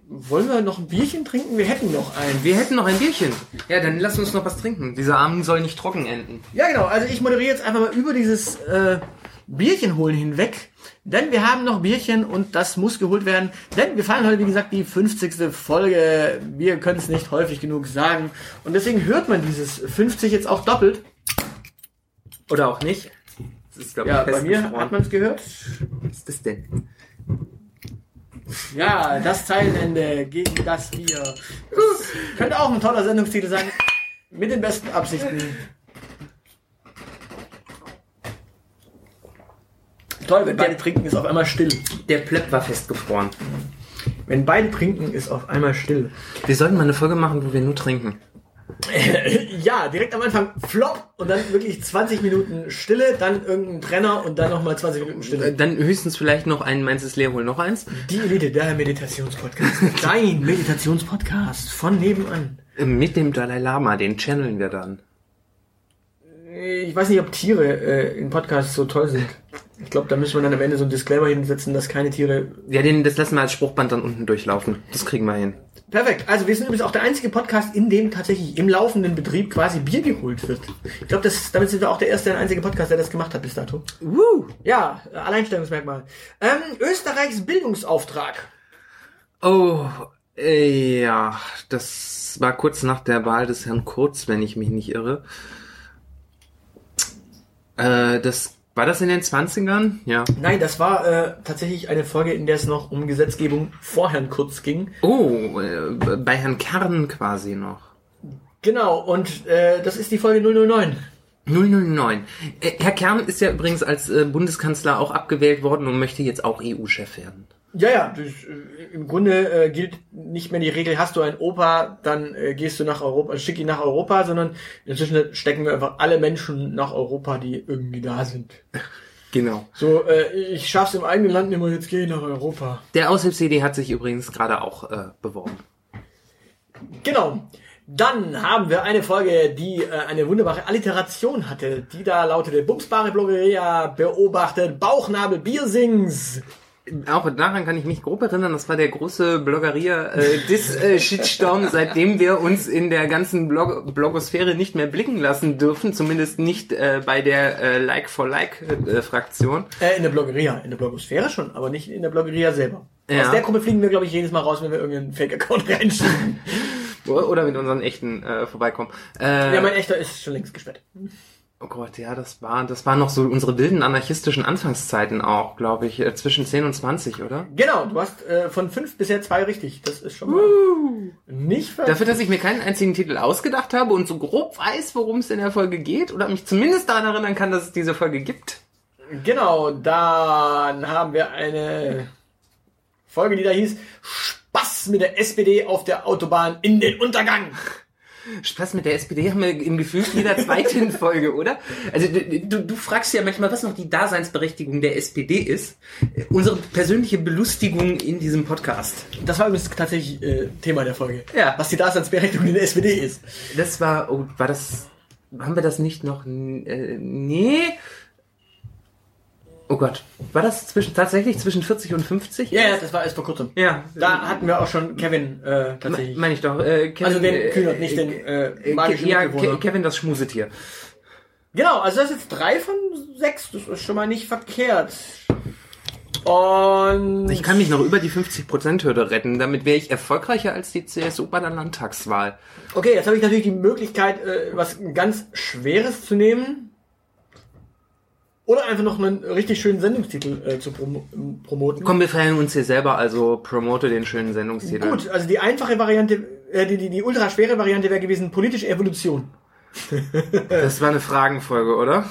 wollen wir noch ein Bierchen trinken? Wir hätten noch ein. Wir hätten noch ein Bierchen. Ja, dann lass uns noch was trinken. Dieser Abend soll nicht trocken enden. Ja, genau. Also ich moderiere jetzt einfach mal über dieses äh, Bierchen holen hinweg. Denn wir haben noch Bierchen und das muss geholt werden. Denn wir feiern heute, wie gesagt, die 50. Folge. Wir können es nicht häufig genug sagen. Und deswegen hört man dieses 50 jetzt auch doppelt. Oder auch nicht. Das ist, glaub Ja, bei mir hat man es gehört. Was ist das denn? Ja, das Zeilenende gegen das Bier. Das könnte auch ein toller Sendungstitel sein. Mit den besten Absichten. Toll, wenn beide trinken, ist auf einmal still. Der Plöpp war festgefroren. Wenn beide trinken, ist auf einmal still. Wir sollten mal eine Folge machen, wo wir nur trinken. Ja, direkt am Anfang flop und dann wirklich 20 Minuten Stille, dann irgendein Trenner und dann nochmal 20 Minuten Äh, Stille. Dann höchstens vielleicht noch ein Meins ist leer, hol noch eins. Die Elite, der Meditationspodcast. Dein Meditationspodcast von nebenan. Äh, Mit dem Dalai Lama, den channeln wir dann. Ich weiß nicht, ob Tiere äh, in Podcasts so toll sind. Ich glaube, da müssen wir dann am Ende so ein Disclaimer hinsetzen, dass keine Tiere. Ja, den, das lassen wir als Spruchband dann unten durchlaufen. Das kriegen wir hin. Perfekt. Also wir sind übrigens auch der einzige Podcast, in dem tatsächlich im laufenden Betrieb quasi Bier geholt wird. Ich glaube, das damit sind wir auch der erste und einzige Podcast, der das gemacht hat bis dato. Woo! Ja, Alleinstellungsmerkmal. Ähm, Österreichs Bildungsauftrag. Oh, äh, ja, das war kurz nach der Wahl des Herrn Kurz, wenn ich mich nicht irre. Äh, das war das in den 20ern? Ja. Nein, das war äh, tatsächlich eine Folge, in der es noch um Gesetzgebung vor Herrn Kurz ging. Oh, äh, bei Herrn Kern quasi noch. Genau, und äh, das ist die Folge 009. 009. Äh, Herr Kern ist ja übrigens als äh, Bundeskanzler auch abgewählt worden und möchte jetzt auch EU-Chef werden. Ja, ja, das, äh, im Grunde äh, gilt nicht mehr die Regel, hast du einen Opa, dann äh, gehst du nach Europa, schick ihn nach Europa, sondern inzwischen stecken wir einfach alle Menschen nach Europa, die irgendwie da sind. Genau. So, äh, ich schaff's im eigenen Land nicht mehr, jetzt geh ich nach Europa. Der Aushilfs-CD hat sich übrigens gerade auch äh, beworben. Genau. Dann haben wir eine Folge, die äh, eine wunderbare Alliteration hatte. Die da lautete Bumsbare Bloggeria beobachtet Bauchnabel Biersings. Auch daran kann ich mich grob erinnern, das war der große Bloggeria äh, äh, seitdem wir uns in der ganzen Blog Blogosphäre nicht mehr blicken lassen dürfen, zumindest nicht äh, bei der äh, Like for Like äh, in der Bloggeria, in der Blogosphäre schon, aber nicht in der Bloggeria selber. Ja. Aus der Gruppe fliegen wir, glaube ich, jedes Mal raus, wenn wir irgendeinen Fake-Account reinschieben. Oder mit unseren echten vorbeikommen. Ja, mein echter ist schon längst gesperrt. Oh Gott, ja, das war, das waren noch so unsere wilden anarchistischen Anfangszeiten auch, glaube ich, äh, zwischen 10 und 20, oder? Genau, du hast äh, von fünf bisher zwei richtig. Das ist schon mal nicht ver Dafür, dass ich mir keinen einzigen Titel ausgedacht habe und so grob weiß, worum es in der Folge geht, oder mich zumindest daran erinnern kann, dass es diese Folge gibt. Genau, dann haben wir eine Folge, die da hieß Spaß mit der SPD auf der Autobahn in den Untergang. Spaß mit der SPD haben wir im Gefühl jeder zweiten Folge, oder? Also du, du, fragst ja manchmal, was noch die Daseinsberechtigung der SPD ist. Äh, Unsere persönliche Belustigung in diesem Podcast. Das war übrigens tatsächlich äh, Thema der Folge. Ja. Was die Daseinsberechtigung in der SPD ist. Das war, oh, war das, haben wir das nicht noch, äh, nee? Oh Gott, war das zwischen, tatsächlich zwischen 40 und 50? Ja, ja, das war erst vor kurzem. Ja, Da hatten wir auch schon Kevin äh, tatsächlich. meine ich doch. Äh, Kevin, Also den äh, Kühnert, nicht den, äh, äh, magischen Ja. Ke Kevin das Schmusetier. Genau, also das ist jetzt drei von sechs. Das ist schon mal nicht verkehrt. Und Ich kann mich noch über die 50%-Hürde retten. Damit wäre ich erfolgreicher als die CSU bei der Landtagswahl. okay, jetzt habe ich natürlich die Möglichkeit, äh, was ganz Schweres zu nehmen. Oder einfach noch einen richtig schönen Sendungstitel äh, zu promo promoten. Komm, wir feiern uns hier selber, also promote den schönen Sendungstitel. Gut, also die einfache Variante, äh, die, die, die ultra schwere Variante wäre gewesen politische Evolution. Das war eine Fragenfolge, oder?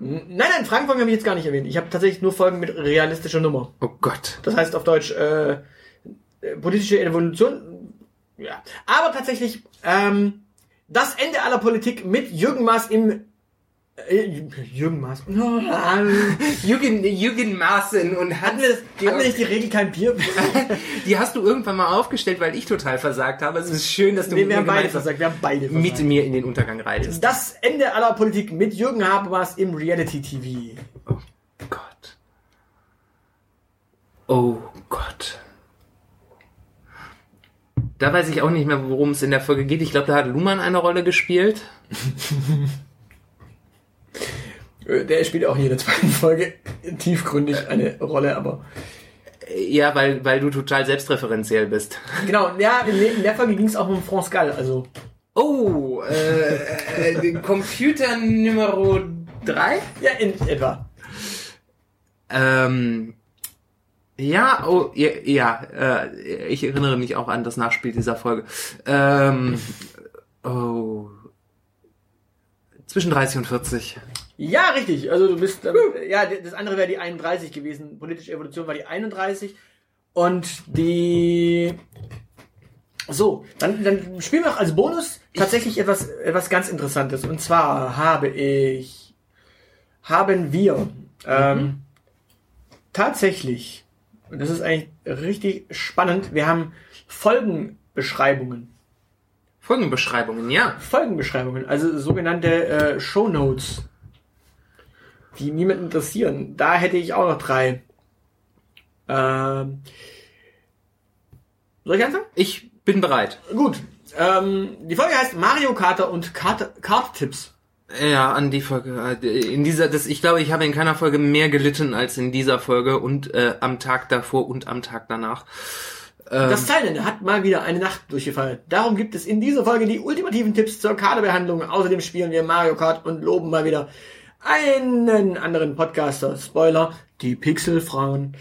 Nein, nein, Fragenfolgen habe ich jetzt gar nicht erwähnt. Ich habe tatsächlich nur Folgen mit realistischer Nummer. Oh Gott. Das heißt auf Deutsch äh, äh, politische Evolution. Ja. Aber tatsächlich ähm, das Ende aller Politik mit Jürgen Maas im Jürgen Maas. Jürgen, Jürgen Maaßen und das, hatten wir nicht die Regel kein Bier? die hast du irgendwann mal aufgestellt, weil ich total versagt habe. Es ist schön, dass du nee, mit wir mir haben beide versagt. Wir haben beide mit versagt. mir in den Untergang reitest. Das Ende aller Politik mit Jürgen Habermas im Reality TV. Oh Gott. Oh Gott. Da weiß ich auch nicht mehr, worum es in der Folge geht. Ich glaube, da hat Luhmann eine Rolle gespielt. Äh, Der spielt auch hier in der zweiten Folge tiefgründig eine Rolle, aber Ja, weil, weil du total selbstreferenziell bist. genau, ja, in der- Folge ging es auch um France Gall, also Oh, äh, äh, Computer Nummer 3? ja, in etwa. Ähm, ja, oh, ja, ja äh, ich erinnere mich auch an das Nachspiel dieser Folge. Ähm, oh, zwischen 30 und 40. Ja, richtig. Also du bist, ähm, ja, das andere wäre die 31 gewesen. Politische Evolution war die 31 und die so, dann, dann spielen wir noch als Bonus tatsächlich etwas, etwas ganz Interessantes. Und zwar habe ich, haben wir ähm, tatsächlich, und das ist eigentlich richtig spannend, wir haben Folgenbeschreibungen. Folgenbeschreibungen, ja. Folgenbeschreibungen, also sogenannte äh, Show Notes, die niemanden interessieren. Da hätte ich auch noch drei. Ähm, soll ich anfangen? Ich bin bereit. Gut. Ähm, die Folge heißt Mario Kart und Kart Karttipps. Ja, an die Folge. äh, In dieser, das, ich glaube, ich habe in keiner Folge mehr gelitten als in dieser Folge und äh, am Tag davor und am Tag danach. Ähm, Das Teilende hat mal wieder eine Nacht durchgefeiert. Darum gibt es in dieser Folge die ultimativen Tipps zur Kaderbehandlung. Außerdem spielen wir Mario Kart und loben mal wieder einen anderen Podcaster. Spoiler, die Pixelfrauen,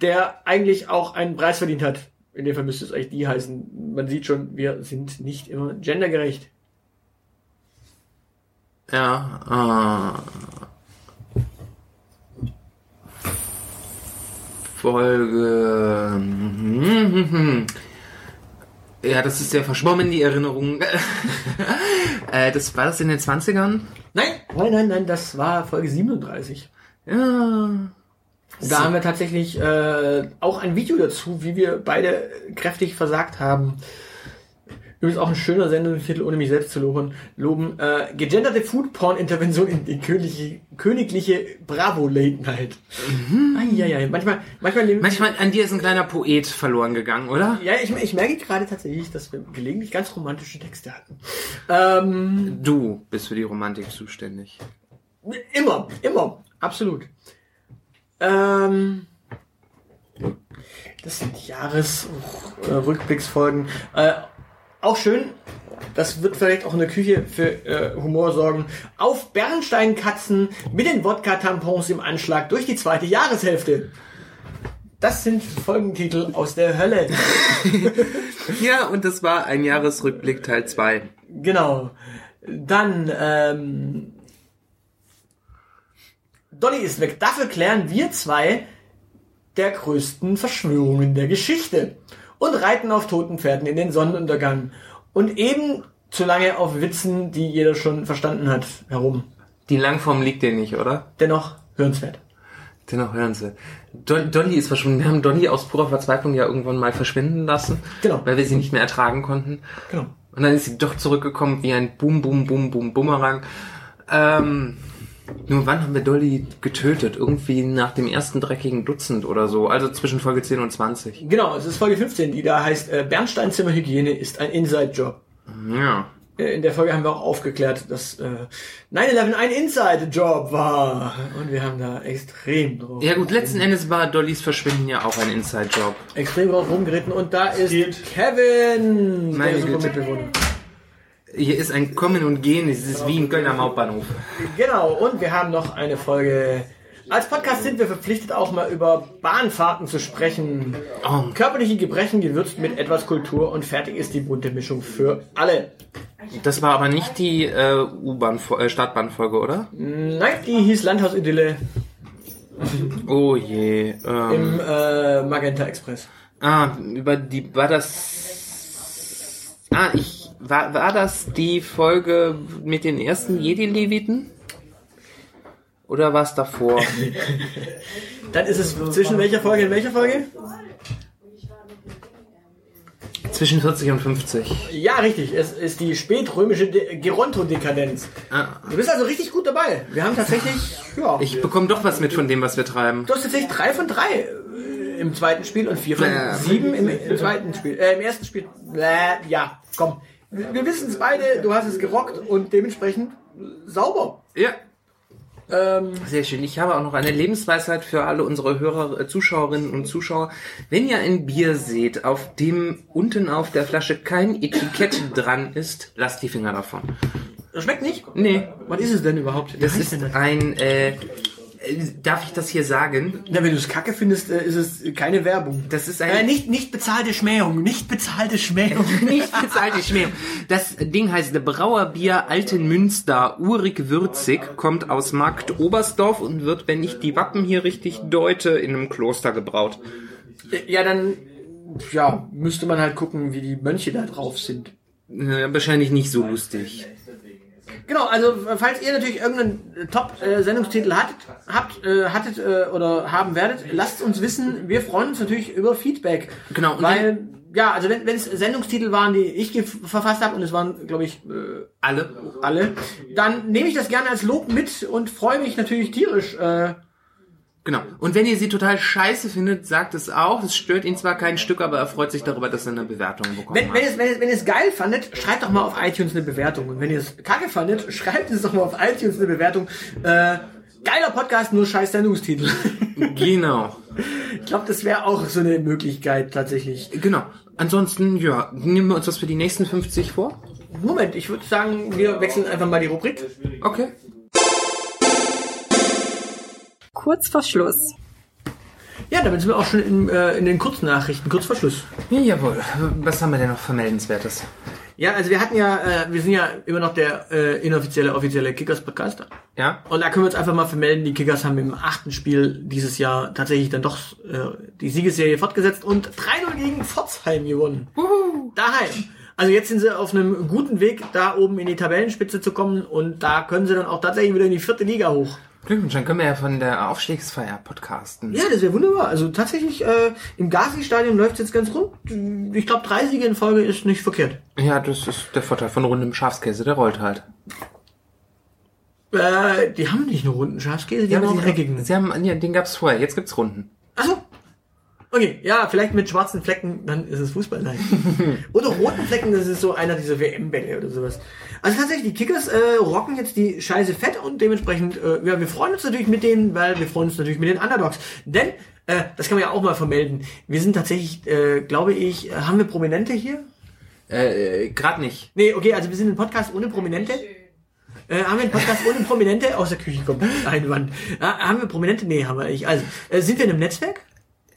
der eigentlich auch einen Preis verdient hat. In dem Fall müsste es eigentlich die heißen. Man sieht schon, wir sind nicht immer gendergerecht. Ja. Äh, Folge. Ja, das ist sehr verschwommen, die Erinnerung. äh, das war das in den 20ern? Nein, nein, nein, nein, das war Folge 37. Ja. Da haben wir tatsächlich äh, auch ein Video dazu, wie wir beide kräftig versagt haben. Übrigens auch ein schöner Sendungstitel, ohne mich selbst zu loben. loben äh, gegenderte Foodporn-Intervention in die königliche, königliche Bravo-Late-Night. Eieiei. Manchmal, manchmal, Manchmal an dir ist ein kleiner Poet verloren gegangen, oder? ja, ich, ich merke gerade tatsächlich, dass wir gelegentlich ganz romantische Texte hatten. Ähm, Du bist für die Romantik zuständig. Immer, immer, absolut. Ähm, das sind Jahresrückblicksfolgen. Äh, auch schön, das wird vielleicht auch in der Küche für äh, Humor sorgen. Auf Bernsteinkatzen mit den Wodka-Tampons im Anschlag durch die zweite Jahreshälfte. Das sind Folgentitel aus der Hölle. Ja, und das war ein Jahresrückblick Teil 2. Genau. Dann, ähm, Dolly ist weg. Dafür klären wir zwei der größten Verschwörungen der Geschichte und reiten auf toten Pferden in den Sonnenuntergang und eben zu lange auf Witzen, die jeder schon verstanden hat, herum. Die Langform liegt dir nicht, oder? Dennoch hörenswert. Dennoch hören sie. Don Dolly ist verschwunden. Wir haben Dolly aus purer Verzweiflung ja irgendwann mal verschwinden lassen. Genau. Weil wir sie nicht mehr ertragen konnten. Genau. Und dann ist sie doch zurückgekommen wie ein Boom, Boom, Boom, Boom, Bumerang. Ähm, nur wann haben wir Dolly getötet? Irgendwie nach dem ersten dreckigen Dutzend oder so. Also zwischen Folge 10 und 20. Genau, es ist Folge 15, die da heißt, äh, Bernsteinzimmerhygiene ist ein Inside-Job. Ja. Äh, In der Folge haben wir auch aufgeklärt, dass äh, 9-11 ein Inside-Job war. Und wir haben da extrem drauf, Ja gut, letzten Endes war Dollys Verschwinden ja auch ein Inside-Job. extrem drauf rumgeritten. Und da ist. Kevin, Meine der Güte. Mitbewohner. Hier ist ein Kommen und Gehen, es ist wie ein Kölner Hauptbahnhof. Genau, und wir haben noch eine Folge. Als Podcast sind wir verpflichtet, auch mal über Bahnfahrten zu sprechen. Oh. Körperliche Gebrechen gewürzt mit etwas Kultur und fertig ist die bunte Mischung für alle. Das war aber nicht die äh, U-Bahn, äh, Startbahnfolge, oder? Nein, die hieß Landhausidylle Oh je. Ähm, im äh, Magenta Express. ah, über die war das. Ah, ich war war das die Folge mit den ersten Jedi-Leviten? Oder war es davor? Dann ist es zwischen welcher Folge und welcher Folge? Zwischen 40 und 50. Ja, richtig. Es ist die spätrömische De Geronto-Dekadenz. Ah, Du bist also richtig gut dabei. Wir haben tatsächlich, ja, ich bekomme doch was mit von dem, was wir treiben. du hast tatsächlich drei von drei äh, im zweiten Spiel und vier von Ja. sieben im, im zweiten Spiel. Äh, im ersten Spiel. Äh, ja, komm. Wir wir wissen es beide. Du hast es gerockt und dementsprechend sauber. Ja. Ähm, Sehr schön. Ich habe auch noch eine Lebensweisheit für alle unsere Hörer, äh, Zuschauerinnen und Zuschauer. Wenn ihr ein Bier seht, auf dem unten auf der Flasche kein Etikett dran ist, lasst die Finger davon. schmeckt nicht? Nee, Was ist es denn überhaupt? Das ist denn das? ein, äh, darf ich das hier sagen? Ja, wenn du es kacke findest, äh, ist es keine Werbung. Das ist Äh, ein, nicht, nicht bezahlte Schmähung. Nicht bezahlte Schmähung. nicht bezahlte Schmähung. Das Ding heißt Brauerbier Altenmünster, urig würzig, kommt aus Markt Oberstdorf und wird, wenn ich die Wappen hier richtig deute, in einem Kloster gebraut. Ja, dann ja, müsste man halt gucken, wie die Mönche da drauf sind. Äh, wahrscheinlich nicht so lustig. Genau, also falls ihr natürlich irgendeinen Top-Sendungstitel hattet, habt, äh, hattet äh, oder haben werdet, lasst uns wissen. Wir freuen uns natürlich über Feedback. Genau, und Weil, ja, also wenn es Sendungstitel waren, die ich verfasst habe, und es waren, glaube ich, äh, Alle. alle, dann nehme ich das gerne als Lob mit und freue mich natürlich tierisch. Äh, Genau. Und wenn ihr sie total scheiße findet, sagt es auch. Es stört ihn zwar kein Stück, aber er freut sich darüber, dass er eine Bewertung bekommen Wenn, wenn, es, wenn, es, wenn ihr es geil fandet, schreibt doch mal auf iTunes eine Bewertung. Und wenn ihr es kacke fandet, schreibt es doch mal auf iTunes eine Bewertung. Äh, geiler Podcast, nur scheiß Sendungstitel. Genau. ich glaube, das wäre auch so eine Möglichkeit tatsächlich. Genau. Ansonsten, ja, nehmen wir uns was für die nächsten 50 vor. Moment, ich würde sagen, wir wechseln einfach mal die Rubrik. Okay. Kurz vor Schluss. Ja, damit sind wir auch schon in, äh, in den Kurznachrichten, kurz vor Schluss. Ja, jawohl. Was haben wir denn noch Vermeldenswertes? Ja, also wir hatten ja, äh, wir sind ja immer noch der äh, inoffizielle, offizielle Kickers-Podcast. Ja? Und da können wir uns einfach mal vermelden, die Kickers haben im achten Spiel dieses Jahr tatsächlich dann doch äh, die Siegesserie fortgesetzt und 3-0 gegen Pforzheim gewonnen. Daheim. Also jetzt sind sie auf einem guten Weg, da oben in die Tabellenspitze zu kommen und da können sie dann auch tatsächlich wieder in die vierte Liga hoch. Glückwunsch, dann können wir ja von der Aufstiegsfeier podcasten. Ja, das wäre wunderbar. Also tatsächlich, äh, im Gazi-Stadion läuft es jetzt ganz rund. Ich glaube, drei Siege in Folge ist nicht verkehrt. Ja, das ist der Vorteil von rundem Schafskäse, der rollt halt. Äh, die haben nicht nur runden Schafskäse, die haben auch einen eckigen. sie haben, ja, den gab's vorher, jetzt gibt's Runden. Achso. Okay, ja, vielleicht mit schwarzen Flecken, dann ist es Fußball. Nein. oder roten Flecken, das ist so einer dieser WM-Bälle oder sowas. Also tatsächlich, die Kickers äh, rocken jetzt die Scheiße fett und dementsprechend, äh, ja, wir freuen uns natürlich mit denen, weil wir freuen uns natürlich mit den Underdogs. Denn, äh, das kann man ja auch mal vermelden, wir sind tatsächlich, äh, glaube ich, äh, haben wir Prominente hier? Äh, grad nicht. Nee, okay, also wir sind ein Podcast ohne Prominente. Äh, haben wir einen Podcast ohne Prominente? Aus der Küche kommt ein Wand. Äh, haben wir Prominente? Nee, haben wir nicht. Also, äh, sind wir in einem Netzwerk?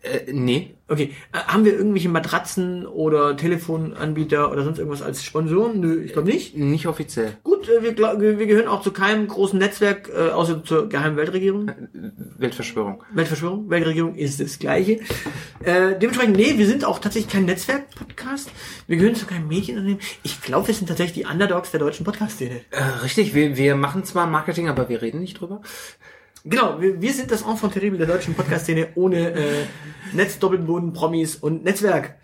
Äh, nee. Okay. Äh, haben wir irgendwelche Matratzen oder Telefonanbieter oder sonst irgendwas als Sponsoren? Nö, ich glaube nicht. Nicht offiziell. Gut, äh, wir, glaub- wir gehören auch zu keinem großen Netzwerk, äh, außer zur geheimen Weltregierung. Weltverschwörung. Weltverschwörung, Weltregierung ist das Gleiche. Äh, dementsprechend, nee, wir sind auch tatsächlich kein Netzwerk-Podcast. Wir gehören zu keinem Medienunternehmen. Ich glaube, wir sind tatsächlich die Underdogs der deutschen Podcast-Szene. Äh, richtig, wir, wir machen zwar Marketing, aber wir reden nicht drüber. Genau, wir, wir sind das Enfant terrible der deutschen Podcast-Szene ohne äh, Netz, Doppelboden, Promis und Netzwerk.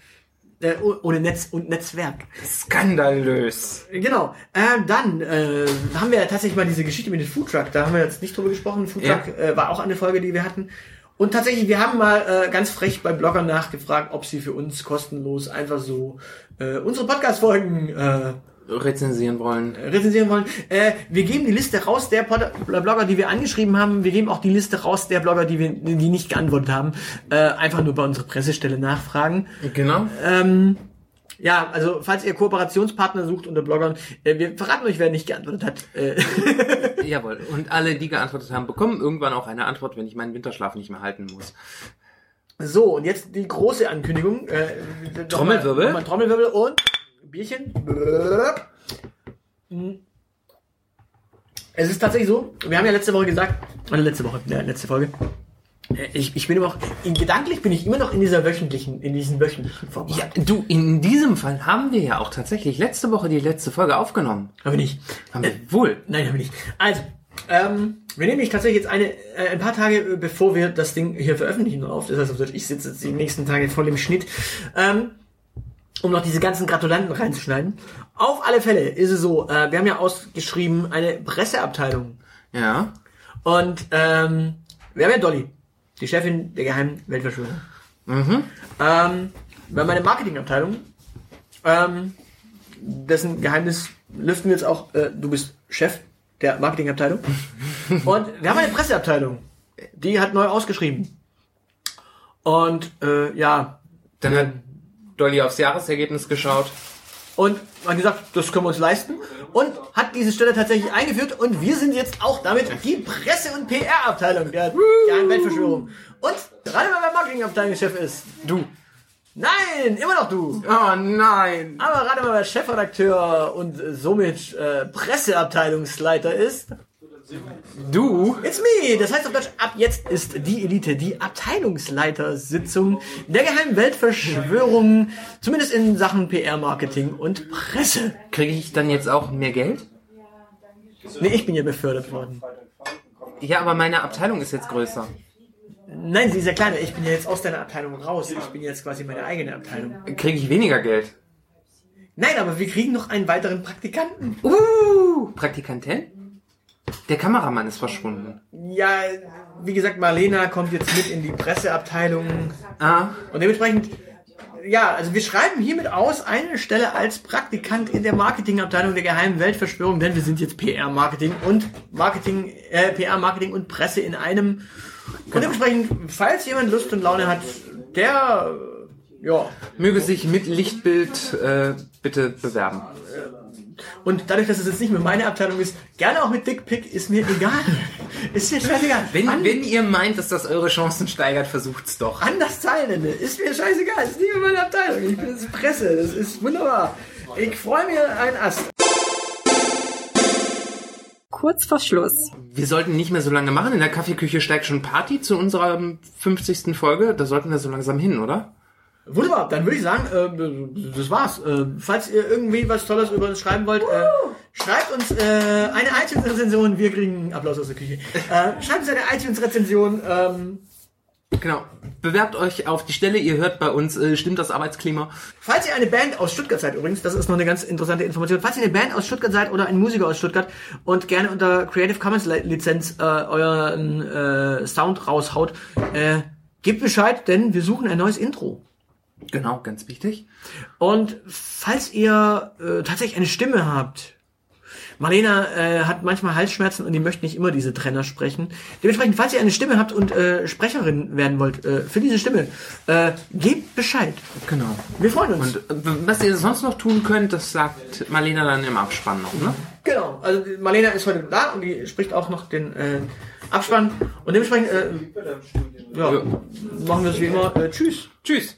Äh, oh- ohne Netz und Netzwerk. Skandalös. Genau. Äh, dann äh, haben wir ja tatsächlich mal diese Geschichte mit dem Foodtruck. Da haben wir jetzt nicht drüber gesprochen. Foodtruck äh, war auch eine Folge, die wir hatten. Und tatsächlich, wir haben mal äh, ganz frech bei Bloggern nachgefragt, ob sie für uns kostenlos einfach so äh, unsere Podcast-Folgen äh, Rezensieren wollen. rezensieren wollen. Äh, wir geben die Liste raus der Pod Blogger, die wir angeschrieben haben. Wir geben auch die Liste raus der Blogger, die wir, die nicht geantwortet haben. Äh, einfach nur bei unserer Pressestelle nachfragen. Genau. Ähm, ja, also falls ihr Kooperationspartner sucht unter Bloggern, äh, wir verraten euch, wer nicht geantwortet hat. Äh, Jawohl. Und alle, die geantwortet haben, bekommen irgendwann auch eine Antwort, wenn ich meinen Winterschlaf nicht mehr halten muss. so, und jetzt die große Ankündigung. Äh, Trommelwirbel. Nochmal, nochmal Trommelwirbel und Bierchen. Es ist tatsächlich so, wir haben ja letzte Woche gesagt, oder letzte Woche, ja, letzte Folge, äh, ich, ich bin immer noch, in, gedanklich bin ich immer noch in dieser wöchentlichen, in diesem wöchentlichen Format. Ja, du, in diesem Fall haben wir ja auch tatsächlich letzte Woche die letzte Folge aufgenommen. Aber nicht. Haben wir wohl. Nein, haben wir nicht. Also, ähm, wir nehmen dich tatsächlich jetzt eine, äh, ein paar Tage, äh, bevor wir das Ding hier veröffentlichen auf. Das heißt, ich sitze jetzt die nächsten Tage voll im Schnitt, ähm, um noch diese ganzen Gratulanten reinzuschneiden. Auf alle Fälle ist es so, äh, wir haben ja ausgeschrieben eine Presseabteilung. Ja. Und ähm, wir haben ja Dolly, die Chefin der geheimen Weltverschwörung. Mhm. Ähm, wir haben eine Marketingabteilung, ähm, dessen Geheimnis lüften wir jetzt auch. Äh, du bist Chef der Marketingabteilung. Und wir haben eine Presseabteilung, die hat neu ausgeschrieben. Und äh, ja, Dann hat Dolly aufs Jahresergebnis geschaut. und man gesagt, das können wir uns leisten. Und hat diese Stelle tatsächlich eingeführt. Und wir sind jetzt auch damit die Presse- und PR-Abteilung der geheimen Weltverschwörung. Und gerade weil mein Marketingabteilungschef ist. Du. Nein, immer noch du. Oh nein. Aber gerade mal, wer Chefredakteur und somit äh, Presseabteilungsleiter ist, Du? it's me. Das heißt auf Deutsch, ab jetzt ist die Elite die Abteilungsleitersitzung der geheimen Weltverschwörung, zumindest in Sachen PR-Marketing und Presse. Kriege ich dann jetzt auch mehr Geld? Nee, ich bin ja befördert worden. Ja, aber meine Abteilung ist jetzt größer. Nein, sie ist ja kleiner. Ich bin ja jetzt aus deiner Abteilung raus. Ich bin jetzt quasi meine eigene Abteilung. Kriege ich weniger Geld? Nein, aber wir kriegen noch einen weiteren Praktikanten. Uh, Praktikantin? Der Kameramann ist verschwunden. Ja, wie gesagt, Marlena kommt jetzt mit in die Presseabteilung. Ah, Und dementsprechend, ja, also wir schreiben hiermit aus eine Stelle als Praktikant in der Marketingabteilung der geheimen Weltverschwörung, denn wir sind jetzt PR-Marketing und Marketing, äh, PR-Marketing und Presse in einem. Und dementsprechend, falls jemand Lust und Laune hat, der, ja, möge sich mit Lichtbild äh, bitte bewerben. Und dadurch, dass es jetzt nicht mehr meine Abteilung ist, gerne auch mit Dickpick, ist mir egal. ist mir scheißegal. Wenn, An- wenn ihr meint, dass das eure Chancen steigert, versucht's doch. an das Zeilenende. Ist mir scheißegal. Ist nicht mehr meine Abteilung. Ich bin ist Presse. Das ist wunderbar. Ich freue mich ein Ast. Kurz vor Schluss. Wir sollten nicht mehr so lange machen. In der Kaffeeküche steigt schon Party zu unserer 50. Folge. Da sollten wir so langsam hin, oder? Wunderbar, dann würde ich sagen, äh, das war's. Äh, falls ihr irgendwie was Tolles über uns schreiben wollt, äh, schreibt uns äh, eine iTunes-Rezension. Wir kriegen einen Applaus aus der Küche. Äh, schreibt uns eine iTunes-Rezension. Ähm, Genau. Bewerbt euch auf die Stelle. Ihr hört bei uns, äh, stimmt das Arbeitsklima. Falls ihr eine Band aus Stuttgart seid, übrigens, das ist noch eine ganz interessante Information. Falls ihr eine Band aus Stuttgart seid oder ein Musiker aus Stuttgart und gerne unter Creative Commons Lizenz äh, euren äh, Sound raushaut, äh, gebt Bescheid, denn wir suchen ein neues Intro. Genau, ganz wichtig. Und falls ihr äh, tatsächlich eine Stimme habt, Marlena äh, hat manchmal Halsschmerzen und die möchte nicht immer diese Trenner sprechen. Dementsprechend, falls ihr eine Stimme habt und äh, Sprecherin werden wollt äh, für diese Stimme, äh, gebt Bescheid. Genau. Wir freuen uns. Und äh, was ihr sonst noch tun könnt, das sagt Marlena dann im Abspann noch, ne? Genau, also Marlena ist heute da und die spricht auch noch den äh, Abspann. Und dementsprechend äh, ja, Ja. machen wir es wie immer. Äh, tschüss. Tschüss.